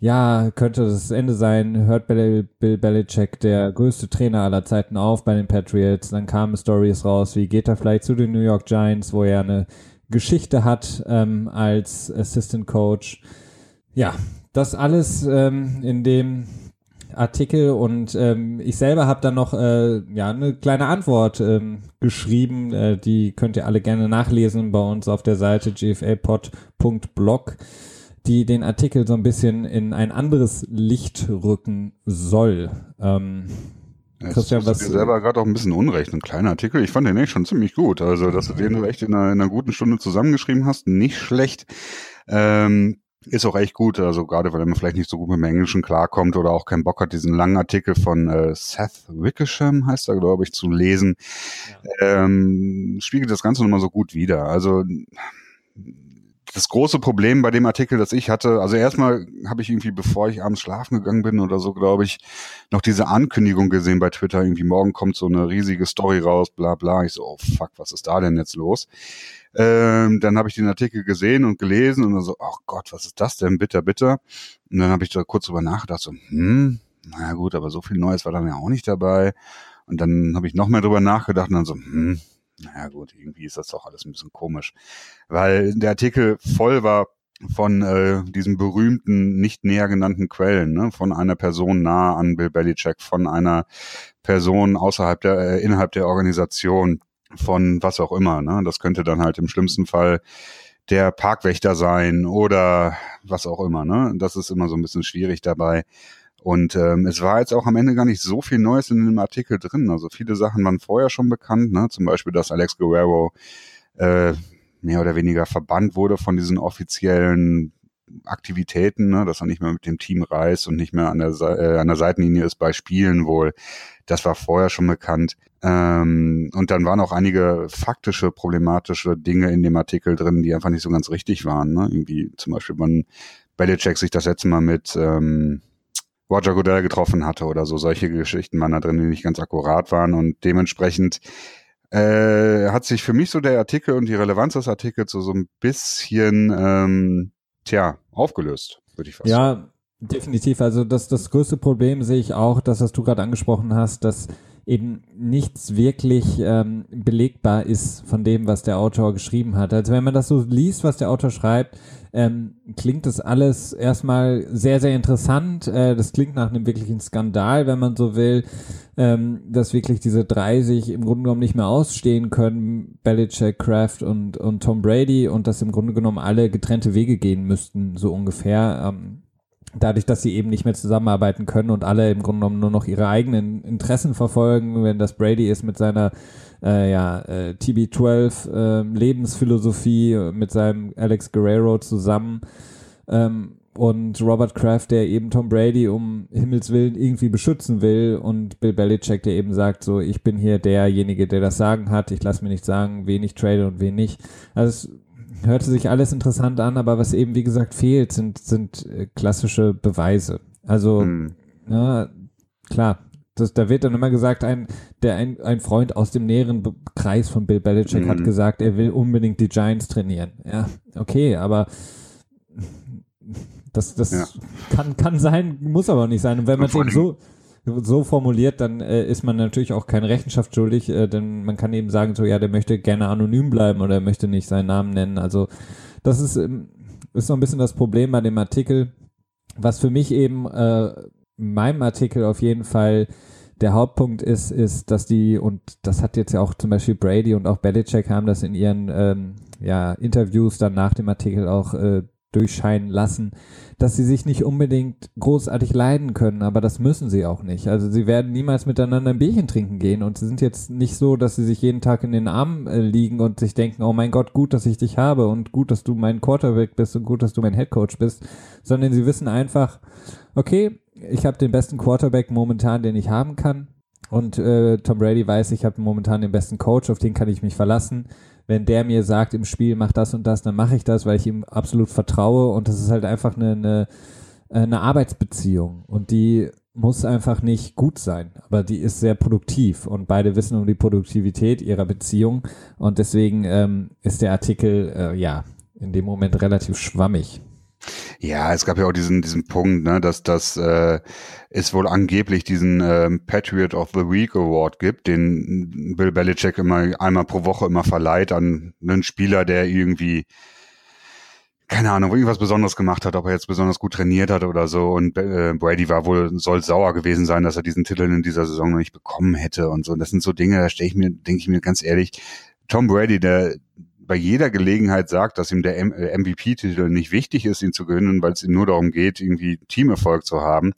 ja, könnte das Ende sein, hört Bill, Bill Belichick, der größte Trainer aller Zeiten auf bei den Patriots. Dann kamen Stories raus, wie geht er vielleicht zu den New York Giants, wo er eine Geschichte hat ähm, als Assistant Coach. Ja, das alles ähm, in dem Artikel und ähm, ich selber habe dann noch äh, ja eine kleine Antwort ähm, geschrieben, äh, die könnt ihr alle gerne nachlesen bei uns auf der Seite gfapod.blog, die den Artikel so ein bisschen in ein anderes Licht rücken soll. Ähm, Christian, was du selber gerade auch ein bisschen unrecht. Ein kleiner Artikel. Ich fand den echt schon ziemlich gut. Also, dass du den echt in einer, in einer guten Stunde zusammengeschrieben hast, nicht schlecht. Ähm, ist auch echt gut, also gerade weil man vielleicht nicht so gut mit dem Englischen klarkommt oder auch keinen Bock hat, diesen langen Artikel von äh, Seth Wickersham, heißt er, glaube ich, zu lesen, ja. ähm, spiegelt das Ganze nochmal so gut wider. Also das große Problem bei dem Artikel, das ich hatte, also erstmal habe ich irgendwie, bevor ich abends schlafen gegangen bin oder so, glaube ich, noch diese Ankündigung gesehen bei Twitter, irgendwie morgen kommt so eine riesige Story raus, bla bla. Ich so, oh fuck, was ist da denn jetzt los? Ähm, dann habe ich den Artikel gesehen und gelesen und dann so, ach Gott, was ist das denn? Bitter, bitter. Und dann habe ich da kurz drüber nachgedacht, so, hm, naja gut, aber so viel Neues war dann ja auch nicht dabei. Und dann habe ich noch mehr drüber nachgedacht und dann so, hm, naja gut, irgendwie ist das doch alles ein bisschen komisch. Weil der Artikel voll war von äh, diesen berühmten, nicht näher genannten Quellen, ne? von einer Person nahe an Bill Belichick, von einer Person außerhalb der, äh, innerhalb der Organisation, von was auch immer. Ne? Das könnte dann halt im schlimmsten Fall der Parkwächter sein oder was auch immer. Ne? Das ist immer so ein bisschen schwierig dabei. Und ähm, es war jetzt auch am Ende gar nicht so viel Neues in dem Artikel drin. Also viele Sachen waren vorher schon bekannt, ne? zum Beispiel, dass Alex Guerrero äh, mehr oder weniger verbannt wurde von diesen offiziellen Aktivitäten, ne? dass er nicht mehr mit dem Team reist und nicht mehr an der, äh, an der Seitenlinie ist bei Spielen wohl. Das war vorher schon bekannt. Ähm, und dann waren auch einige faktische, problematische Dinge in dem Artikel drin, die einfach nicht so ganz richtig waren. Ne? Irgendwie zum Beispiel, wann Belichick sich das letzte Mal mit ähm, Roger Goodell getroffen hatte oder so. Solche Geschichten waren da drin, die nicht ganz akkurat waren und dementsprechend äh, hat sich für mich so der Artikel und die Relevanz des Artikels so, so ein bisschen, ähm, tja, aufgelöst, würde ich fast ja, sagen. Ja, definitiv. Also das, das größte Problem sehe ich auch, das, was du gerade angesprochen hast, dass eben nichts wirklich ähm, belegbar ist von dem, was der Autor geschrieben hat. Also wenn man das so liest, was der Autor schreibt, ähm, klingt das alles erstmal sehr, sehr interessant. Äh, das klingt nach einem wirklichen Skandal, wenn man so will, ähm, dass wirklich diese drei sich im Grunde genommen nicht mehr ausstehen können, Belichick, Kraft und, und Tom Brady und dass im Grunde genommen alle getrennte Wege gehen müssten, so ungefähr. Ähm, dadurch, dass sie eben nicht mehr zusammenarbeiten können und alle im Grunde genommen nur noch ihre eigenen Interessen verfolgen, wenn das Brady ist mit seiner äh, ja, äh, TB12 äh, Lebensphilosophie mit seinem Alex Guerrero zusammen ähm, und Robert Kraft, der eben Tom Brady um Himmels Willen irgendwie beschützen will und Bill Belichick, der eben sagt, so ich bin hier derjenige, der das Sagen hat, ich lasse mir nicht sagen, wen ich trade und wen nicht. Also hörte sich alles interessant an, aber was eben, wie gesagt, fehlt, sind, sind äh, klassische Beweise. Also, hm. na, klar, das, da wird dann immer gesagt, ein, der, ein, ein Freund aus dem näheren Kreis von Bill Belichick mhm. hat gesagt, er will unbedingt die Giants trainieren. Ja, okay, aber das, das ja. kann, kann sein, muss aber nicht sein. Und wenn man es eben so, so formuliert, dann äh, ist man natürlich auch keine Rechenschaft schuldig, äh, denn man kann eben sagen, so ja, der möchte gerne anonym bleiben oder er möchte nicht seinen Namen nennen. Also das ist, ähm, ist so ein bisschen das Problem bei dem Artikel, was für mich eben äh, in meinem Artikel auf jeden Fall der Hauptpunkt ist, ist, dass die, und das hat jetzt ja auch zum Beispiel Brady und auch Belichick haben das in ihren ähm, ja, Interviews dann nach dem Artikel auch äh, durchscheinen lassen, dass sie sich nicht unbedingt großartig leiden können, aber das müssen sie auch nicht. Also sie werden niemals miteinander ein Bierchen trinken gehen und sie sind jetzt nicht so, dass sie sich jeden Tag in den Armen äh, liegen und sich denken, oh mein Gott, gut, dass ich dich habe und gut, dass du mein Quarterback bist und gut, dass du mein Headcoach bist, sondern sie wissen einfach, okay, ich habe den besten Quarterback momentan, den ich haben kann und äh, Tom Brady weiß, ich habe momentan den besten Coach, auf den kann ich mich verlassen wenn der mir sagt im Spiel, mach das und das, dann mache ich das, weil ich ihm absolut vertraue. Und das ist halt einfach eine, eine, eine Arbeitsbeziehung. Und die muss einfach nicht gut sein, aber die ist sehr produktiv. Und beide wissen um die Produktivität ihrer Beziehung. Und deswegen ähm, ist der Artikel äh, ja in dem Moment relativ schwammig. Ja, es gab ja auch diesen, diesen Punkt, ne, dass das äh, es wohl angeblich diesen ähm, Patriot of the Week Award gibt, den Bill Belichick immer einmal pro Woche immer verleiht an einen Spieler, der irgendwie keine Ahnung, irgendwas Besonderes gemacht hat, ob er jetzt besonders gut trainiert hat oder so. Und äh, Brady war wohl, soll sauer gewesen sein, dass er diesen Titel in dieser Saison noch nicht bekommen hätte und so. Und das sind so Dinge, da stelle ich mir, denke ich mir ganz ehrlich, Tom Brady, der bei jeder Gelegenheit sagt, dass ihm der MVP-Titel äh, nicht wichtig ist, ihn zu gewinnen, weil es ihm nur darum geht, irgendwie Teamerfolg zu haben.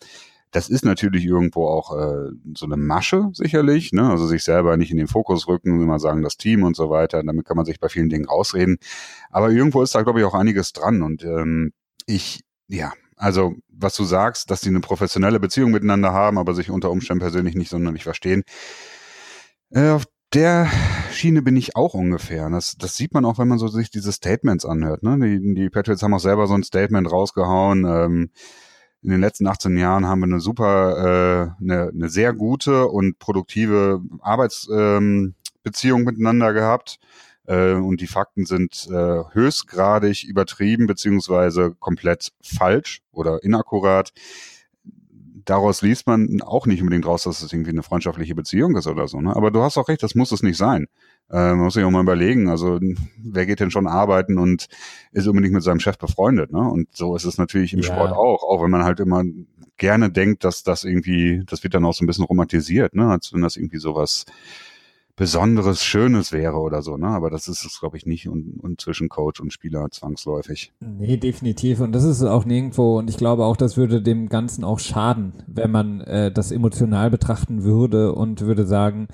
Das ist natürlich irgendwo auch äh, so eine Masche, sicherlich. Ne? Also sich selber nicht in den Fokus rücken und immer sagen, das Team und so weiter. Damit kann man sich bei vielen Dingen rausreden. Aber irgendwo ist da, glaube ich, auch einiges dran. Und ähm, ich, ja, also was du sagst, dass die eine professionelle Beziehung miteinander haben, aber sich unter Umständen persönlich nicht sonderlich verstehen. Äh, der Schiene bin ich auch ungefähr. Das, das sieht man auch, wenn man so sich diese Statements anhört. Ne? Die, die Patriots haben auch selber so ein Statement rausgehauen. Ähm, in den letzten 18 Jahren haben wir eine super, äh, eine, eine sehr gute und produktive Arbeitsbeziehung ähm, miteinander gehabt. Äh, und die Fakten sind äh, höchstgradig übertrieben beziehungsweise komplett falsch oder inakkurat daraus liest man auch nicht unbedingt raus, dass es irgendwie eine freundschaftliche Beziehung ist oder so. Ne? Aber du hast auch recht, das muss es nicht sein. Äh, man muss sich auch mal überlegen, also wer geht denn schon arbeiten und ist unbedingt mit seinem Chef befreundet. Ne? Und so ist es natürlich im ja. Sport auch, auch wenn man halt immer gerne denkt, dass das irgendwie, das wird dann auch so ein bisschen romantisiert, ne? als wenn das irgendwie sowas Besonderes, Schönes wäre oder so, ne? Aber das ist es, glaube ich, nicht und, und zwischen Coach und Spieler zwangsläufig. Nee, definitiv. Und das ist auch nirgendwo. Und ich glaube auch, das würde dem Ganzen auch schaden, wenn man äh, das emotional betrachten würde und würde sagen,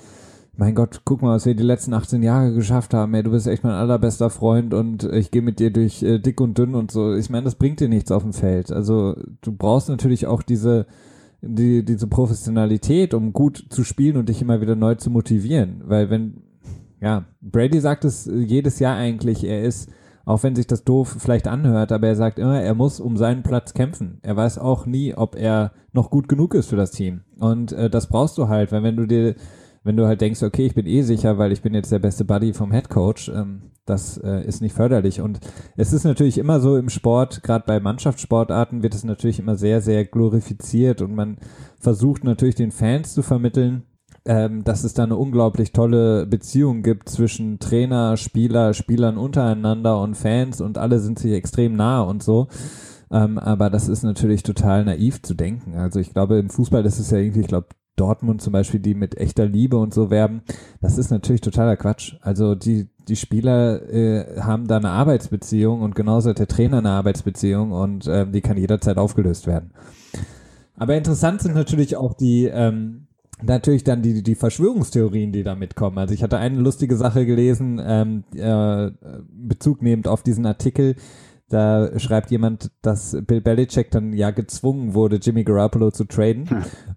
mein Gott, guck mal, was wir die letzten 18 Jahre geschafft haben. Ey, du bist echt mein allerbester Freund und ich gehe mit dir durch äh, dick und dünn und so. Ich meine, das bringt dir nichts auf dem Feld. Also du brauchst natürlich auch diese die, diese Professionalität, um gut zu spielen und dich immer wieder neu zu motivieren. Weil wenn, ja, Brady sagt es jedes Jahr eigentlich, er ist Auch wenn sich das doof vielleicht anhört, aber er sagt immer, er muss um seinen Platz kämpfen. Er weiß auch nie, ob er noch gut genug ist für das Team. Und äh, das brauchst du halt, weil wenn du dir, wenn du halt denkst, okay, ich bin eh sicher, weil ich bin jetzt der beste Buddy vom Head Coach, ähm, das äh, ist nicht förderlich. Und es ist natürlich immer so im Sport, gerade bei Mannschaftssportarten wird es natürlich immer sehr, sehr glorifiziert und man versucht natürlich den Fans zu vermitteln, ähm, dass es da eine unglaublich tolle Beziehung gibt zwischen Trainer, Spieler, Spielern untereinander und Fans und alle sind sich extrem nah und so. Ähm, aber das ist natürlich total naiv zu denken. Also ich glaube, im Fußball, das ist ja irgendwie, ich glaube, Dortmund zum Beispiel, die mit echter Liebe und so werben, das ist natürlich totaler Quatsch. Also die, die Spieler äh, haben da eine Arbeitsbeziehung und genauso hat der Trainer eine Arbeitsbeziehung und ähm, die kann jederzeit aufgelöst werden. Aber interessant sind natürlich auch die, ähm, natürlich dann die, die Verschwörungstheorien, die da mitkommen. Also ich hatte eine lustige Sache gelesen, ähm, äh, Bezug nehmend auf diesen Artikel, da schreibt jemand, dass Bill Belichick dann ja gezwungen wurde, Jimmy Garoppolo zu traden.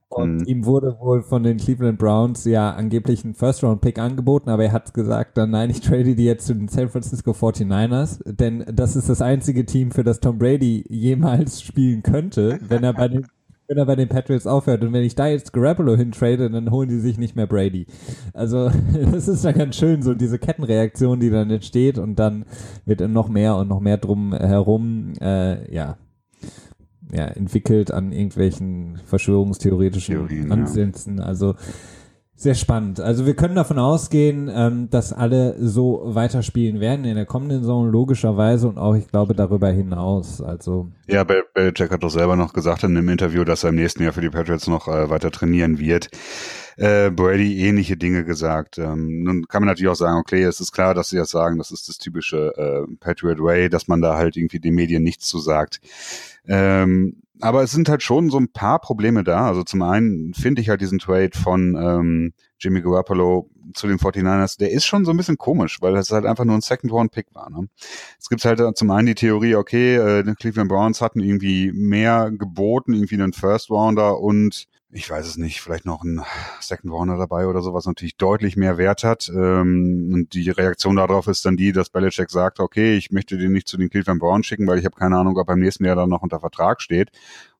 Und mhm. ihm wurde wohl von den Cleveland Browns ja angeblich ein First-Round-Pick angeboten, aber er hat gesagt, dann nein, ich trade die jetzt zu den San Francisco 49ers, denn das ist das einzige Team, für das Tom Brady jemals spielen könnte, wenn er bei den wenn er bei den Patriots aufhört. Und wenn ich da jetzt Garoppolo hintrade, dann holen die sich nicht mehr Brady. Also das ist dann ganz schön, so diese Kettenreaktion, die dann entsteht und dann wird noch mehr und noch mehr drum herum, äh, ja, ja, entwickelt an irgendwelchen verschwörungstheoretischen Theorien, Ansätzen. Ja. Also sehr spannend. Also wir können davon ausgehen, ähm, dass alle so weiterspielen werden in der kommenden Saison logischerweise und auch, ich glaube, darüber hinaus. Also ja, Belichick hat doch selber noch gesagt in einem Interview, dass er im nächsten Jahr für die Patriots noch äh, weiter trainieren wird. Äh, Brady ähnliche Dinge gesagt. Ähm, nun kann man natürlich auch sagen, okay, es ist klar, dass sie das sagen, das ist das typische äh, Patriot Way, dass man da halt irgendwie den Medien nichts zu sagt. Ähm, aber es sind halt schon so ein paar Probleme da. Also zum einen finde ich halt diesen Trade von ähm, Jimmy Garoppolo zu den 49ers, der ist schon so ein bisschen komisch, weil es halt einfach nur ein Second-Round-Pick war. Ne? Es gibt halt zum einen die Theorie, okay, äh, die Cleveland Browns hatten irgendwie mehr geboten, irgendwie einen First-Rounder und ich weiß es nicht, vielleicht noch ein Second Rounder dabei oder so, was natürlich deutlich mehr Wert hat. Ähm, und die Reaktion darauf ist dann die, dass Belichick sagt, okay, ich möchte den nicht zu den Cleveland Browns schicken, weil ich habe keine Ahnung, ob er im nächsten Jahr dann noch unter Vertrag steht.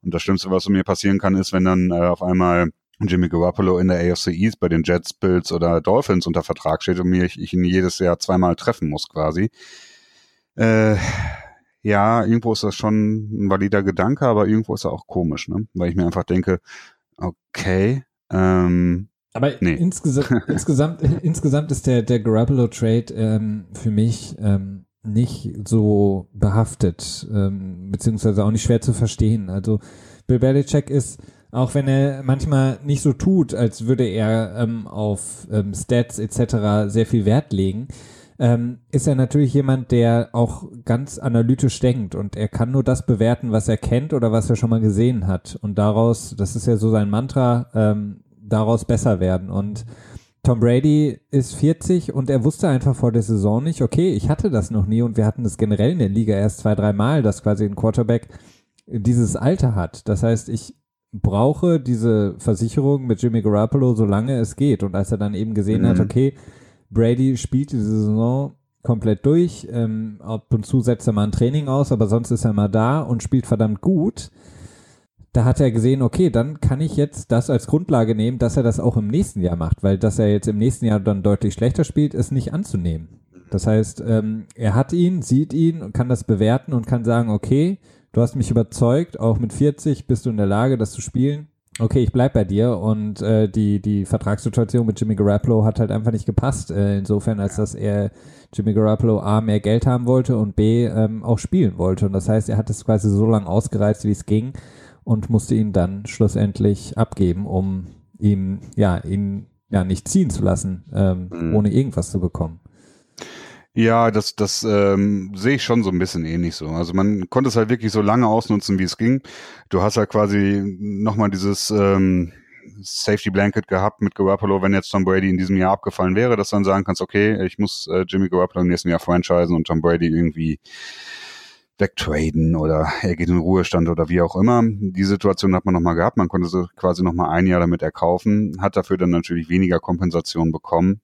Und das Schlimmste, was mir passieren kann, ist, wenn dann äh, auf einmal Jimmy Garoppolo in der AFC East bei den Jets, Bills oder Dolphins unter Vertrag steht und mir ich, ich ihn jedes Jahr zweimal treffen muss quasi. Äh, ja, irgendwo ist das schon ein valider Gedanke, aber irgendwo ist er auch komisch, ne? Weil ich mir einfach denke, Okay. Ähm, aber nee. insgesamt, insgesamt, insgesamt ist der, der Garoppolo-Trade ähm, für mich ähm, nicht so behaftet, ähm, beziehungsweise auch nicht schwer zu verstehen. Also Bill Belichick ist, auch wenn er manchmal nicht so tut, als würde er ähm, auf ähm, Stats etc. sehr viel Wert legen, ähm, ist er natürlich jemand, der auch ganz analytisch denkt und er kann nur das bewerten, was er kennt oder was er schon mal gesehen hat. Und daraus, das ist ja so sein Mantra, ähm, daraus besser werden. Und Tom Brady ist 40 und er wusste einfach vor der Saison nicht, okay, ich hatte das noch nie und wir hatten das generell in der Liga erst zwei, drei Mal, dass quasi ein Quarterback dieses Alter hat. Das heißt, ich brauche diese Versicherung mit Jimmy Garoppolo, solange es geht. Und als er dann eben gesehen mhm. hat, okay, Brady spielt diese Saison komplett durch. Ähm, ab und zu setzt er mal ein Training aus, aber sonst ist er mal da und spielt verdammt gut. Da hat er gesehen, okay, dann kann ich jetzt das als Grundlage nehmen, dass er das auch im nächsten Jahr macht, weil dass er jetzt im nächsten Jahr dann deutlich schlechter spielt, ist nicht anzunehmen. Das heißt, ähm, er hat ihn, sieht ihn und kann das bewerten und kann sagen, okay, du hast mich überzeugt, auch mit 40 bist du in der Lage, das zu spielen okay, ich bleib bei dir und äh, die, die Vertragssituation mit Jimmy Garoppolo hat halt einfach nicht gepasst, äh, insofern als dass er Jimmy Garoppolo A, mehr Geld haben wollte und B, ähm, auch spielen wollte und das heißt, er hat es quasi so lange ausgereizt, wie es ging und musste ihn dann schlussendlich abgeben, um ihm, ja, ihn ja nicht ziehen zu lassen, ähm, mhm. ohne irgendwas zu bekommen. Ja, das, das ähm, sehe ich schon so ein bisschen ähnlich so. Also man konnte es halt wirklich so lange ausnutzen, wie es ging. Du hast halt quasi nochmal dieses ähm, Safety Blanket gehabt mit Garoppolo, wenn jetzt Tom Brady in diesem Jahr abgefallen wäre, dass du dann sagen kannst, okay, ich muss äh, Jimmy Garoppolo im nächsten Jahr franchisen und Tom Brady irgendwie wegtraden oder er geht in Ruhestand oder wie auch immer. Die Situation hat man nochmal gehabt. Man konnte sie quasi nochmal ein Jahr damit erkaufen, hat dafür dann natürlich weniger Kompensation bekommen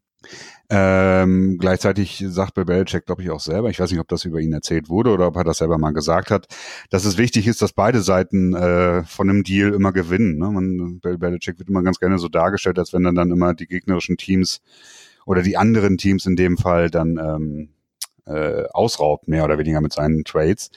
Ähm, gleichzeitig sagt Bill Belichick, glaube ich, auch selber, ich weiß nicht, ob das über ihn erzählt wurde oder ob er das selber mal gesagt hat, dass es wichtig ist, dass beide Seiten äh, von einem Deal immer gewinnen. Ne? Man, Bill Belichick wird immer ganz gerne so dargestellt, als wenn dann, dann immer die gegnerischen Teams oder die anderen Teams in dem Fall dann ähm, äh, ausraubt, mehr oder weniger mit seinen Trades.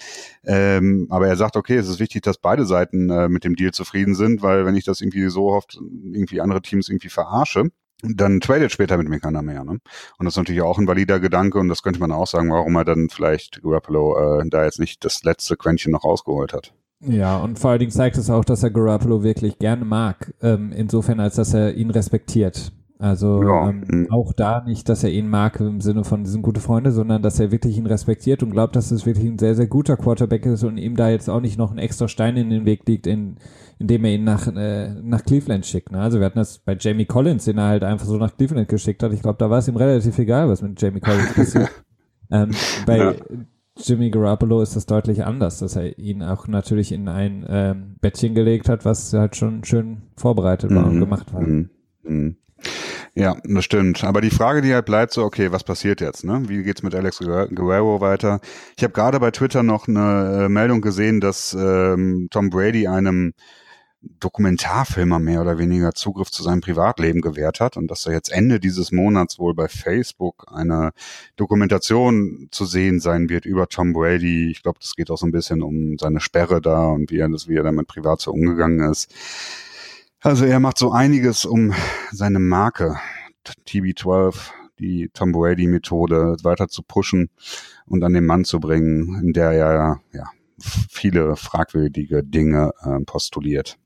Ähm, aber er sagt, okay, es ist wichtig, dass beide Seiten äh, mit dem Deal zufrieden sind, weil wenn ich das irgendwie so oft irgendwie andere Teams irgendwie verarsche, dann tradet später mit mir keiner mehr. Ne? Und das ist natürlich auch ein valider Gedanke und das könnte man auch sagen, warum er dann vielleicht Garoppolo äh, da jetzt nicht das letzte Quäntchen noch rausgeholt hat. Ja, und vor allen Dingen zeigt es auch, dass er Garoppolo wirklich gerne mag, ähm, insofern als dass er ihn respektiert. Also ja. ähm, mhm. auch da nicht, dass er ihn mag im Sinne von, diesen gute Freunde, sondern dass er wirklich ihn respektiert und glaubt, dass es wirklich ein sehr, sehr guter Quarterback ist und ihm da jetzt auch nicht noch ein extra Stein in den Weg liegt, in, indem er ihn nach, äh, nach Cleveland schickt. Ne? Also wir hatten das bei Jamie Collins, den er halt einfach so nach Cleveland geschickt hat. Ich glaube, da war es ihm relativ egal, was mit Jamie Collins passiert. ähm, bei ja. Jimmy Garoppolo ist das deutlich anders, dass er ihn auch natürlich in ein ähm, Bettchen gelegt hat, was halt schon schön vorbereitet war mhm. und gemacht war. Mhm. Mhm. Ja, das stimmt. Aber die Frage, die halt bleibt, so, okay, was passiert jetzt? Ne? Wie geht's mit Alex Guerrero weiter? Ich habe gerade bei Twitter noch eine äh, Meldung gesehen, dass ähm, Tom Brady einem Dokumentarfilmer mehr oder weniger Zugriff zu seinem Privatleben gewährt hat und dass er jetzt Ende dieses Monats wohl bei Facebook eine Dokumentation zu sehen sein wird über Tom Brady. Ich glaube, das geht auch so ein bisschen um seine Sperre da und wie er das, wie er damit privat so umgegangen ist. Also er macht so einiges, um seine Marke TB12, die Tom Brady Methode weiter zu pushen und an den Mann zu bringen, in der er ja viele fragwürdige Dinge äh, postuliert.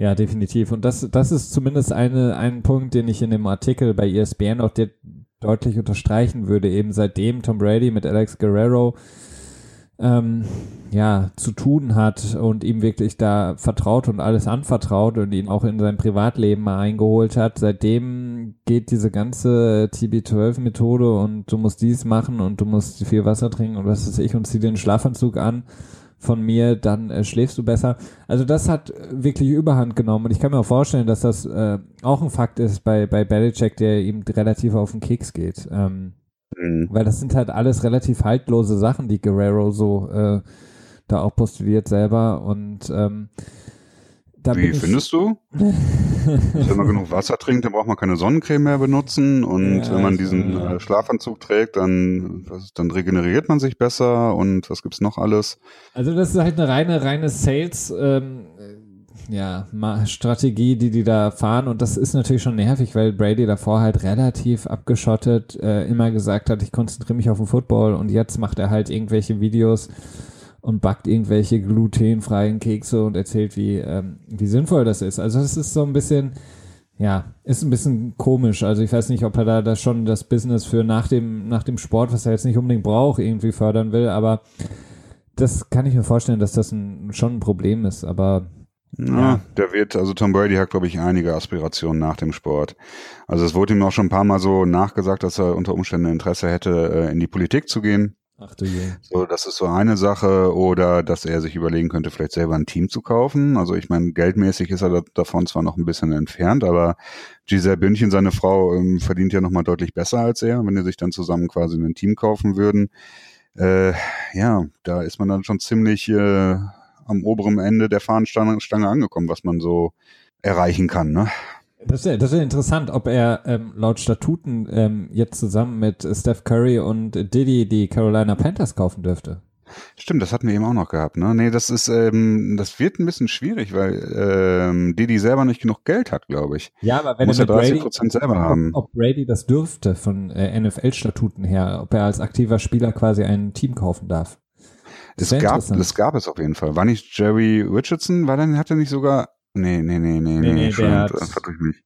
Ja, definitiv. Und das, das ist zumindest eine, ein Punkt, den ich in dem Artikel bei ESPN auch deutlich unterstreichen würde. Eben seitdem Tom Brady mit Alex Guerrero ähm, ja, zu tun hat und ihm wirklich da vertraut und alles anvertraut und ihn auch in sein Privatleben mal eingeholt hat. Seitdem geht diese ganze TB12-Methode und du musst dies machen und du musst viel Wasser trinken und was weiß ich und zieh den Schlafanzug an von mir, dann äh, schläfst du besser. Also das hat wirklich Überhand genommen und ich kann mir auch vorstellen, dass das äh, auch ein Fakt ist bei, bei Belichick, der ihm relativ auf den Keks geht. Ähm, Mhm. Weil das sind halt alles relativ haltlose Sachen, die Guerrero so äh, da auch postuliert selber. Und ähm, da Wie findest du? wenn man genug Wasser trinkt, dann braucht man keine Sonnencreme mehr benutzen. Und ja, wenn man diesen äh, Schlafanzug trägt, dann, was, dann regeneriert man sich besser. Und was gibt's noch alles? Also das ist halt eine reine, reine Sales. Ähm, ja, Strategie, die die da fahren. Und das ist natürlich schon nervig, weil Brady davor halt relativ abgeschottet äh, immer gesagt hat, ich konzentriere mich auf den Football. Und jetzt macht er halt irgendwelche Videos und backt irgendwelche glutenfreien Kekse und erzählt, wie, ähm, wie sinnvoll das ist. Also es ist so ein bisschen, ja, ist ein bisschen komisch. Also ich weiß nicht, ob er da, da schon das Business für nach dem, nach dem Sport, was er jetzt nicht unbedingt braucht, irgendwie fördern will. Aber das kann ich mir vorstellen, dass das ein, schon ein Problem ist. Aber ja, ja, der wird, also Tom Brady hat, glaube ich, einige Aspirationen nach dem Sport. Also es wurde ihm auch schon ein paar Mal so nachgesagt, dass er unter Umständen Interesse hätte, äh, in die Politik zu gehen. Ach du je. So, das ist so eine Sache. Oder dass er sich überlegen könnte, vielleicht selber ein Team zu kaufen. Also ich meine, geldmäßig ist er davon zwar noch ein bisschen entfernt, aber Giselle Bündchen, seine Frau, ähm, verdient ja nochmal deutlich besser als er, wenn die sich dann zusammen quasi ein Team kaufen würden. Äh, ja, da ist man dann schon ziemlich äh, am oberen Ende der Fahnenstange angekommen, was man so erreichen kann. Ne? Das ist, das ist interessant, ob er ähm, laut Statuten ähm, jetzt zusammen mit Steph Curry und Diddy die Carolina Panthers kaufen dürfte. Stimmt, das hatten wir eben auch noch gehabt. Ne? Nee, das ist, ähm, das wird ein bisschen schwierig, weil ähm, Diddy selber nicht genug Geld hat, glaube ich. Ja, aber wenn Muss er 30 Prozent selber ob, haben. Ob Brady das dürfte von äh, NFL-Statuten her, ob er als aktiver Spieler quasi ein Team kaufen darf. Das, das gab, das gab es auf jeden Fall. War nicht Jerry Richardson? War dann, hat er nicht sogar, nee, nee, nee, nee, nee, nee schon, hat, verdrückt mich.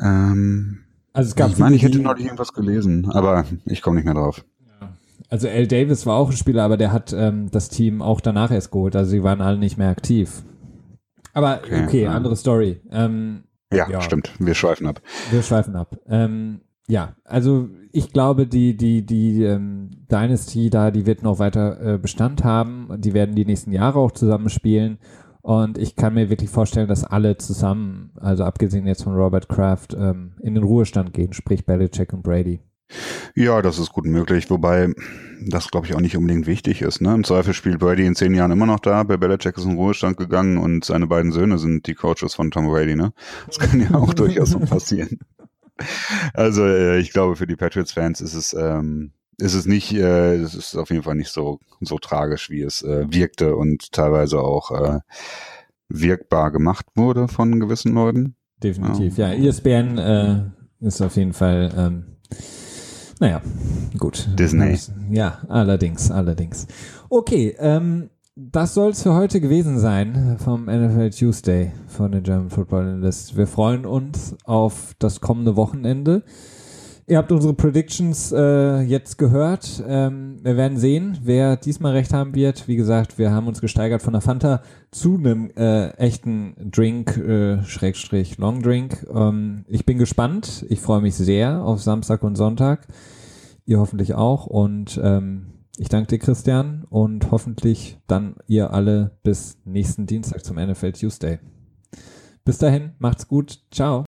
Ähm, also es gab ich meine, ich hätte noch irgendwas gelesen, aber ich komme nicht mehr drauf. Also L. Davis war auch ein Spieler, aber der hat ähm, das Team auch danach erst geholt. Also sie waren alle nicht mehr aktiv. Aber okay, okay andere Story. Ähm, ja, ja, stimmt. Wir schweifen ab. Wir schweifen ab. Ähm, ja, also ich glaube, die, die, die ähm, Dynasty da, die wird noch weiter äh, Bestand haben. Die werden die nächsten Jahre auch zusammenspielen. Und ich kann mir wirklich vorstellen, dass alle zusammen, also abgesehen jetzt von Robert Kraft, ähm, in den Ruhestand gehen, sprich Belichick und Brady. Ja, das ist gut möglich, wobei das, glaube ich, auch nicht unbedingt wichtig ist. Ne? Im Zweifel spielt Brady in zehn Jahren immer noch da. Bill Belichick ist in den Ruhestand gegangen und seine beiden Söhne sind die Coaches von Tom Brady. Ne? Das kann ja auch durchaus noch passieren. Also äh, ich glaube, für die Patriots-Fans ist es ähm, ist es nicht, äh, es ist auf jeden Fall nicht so so tragisch, wie es äh, wirkte und teilweise auch äh, wirkbar gemacht wurde von gewissen Leuten. Definitiv, ja. ja. ESPN äh, ist auf jeden Fall ähm, naja, gut. Disney. Ja, allerdings, allerdings. Okay, ähm, das soll es für heute gewesen sein vom NFL Tuesday von den German Football Analyst. Wir freuen uns auf das kommende Wochenende. Ihr habt unsere Predictions äh, jetzt gehört. Ähm, wir werden sehen, wer diesmal recht haben wird. Wie gesagt, wir haben uns gesteigert von der Fanta zu einem äh, echten Drink, äh, Schrägstrich Long Drink. Ähm, ich bin gespannt. Ich freue mich sehr auf Samstag und Sonntag. Ihr hoffentlich auch. Und ähm, ich danke dir, Christian. Und hoffentlich dann ihr alle bis nächsten Dienstag zum NFL Tuesday. Bis dahin, macht's gut. Ciao.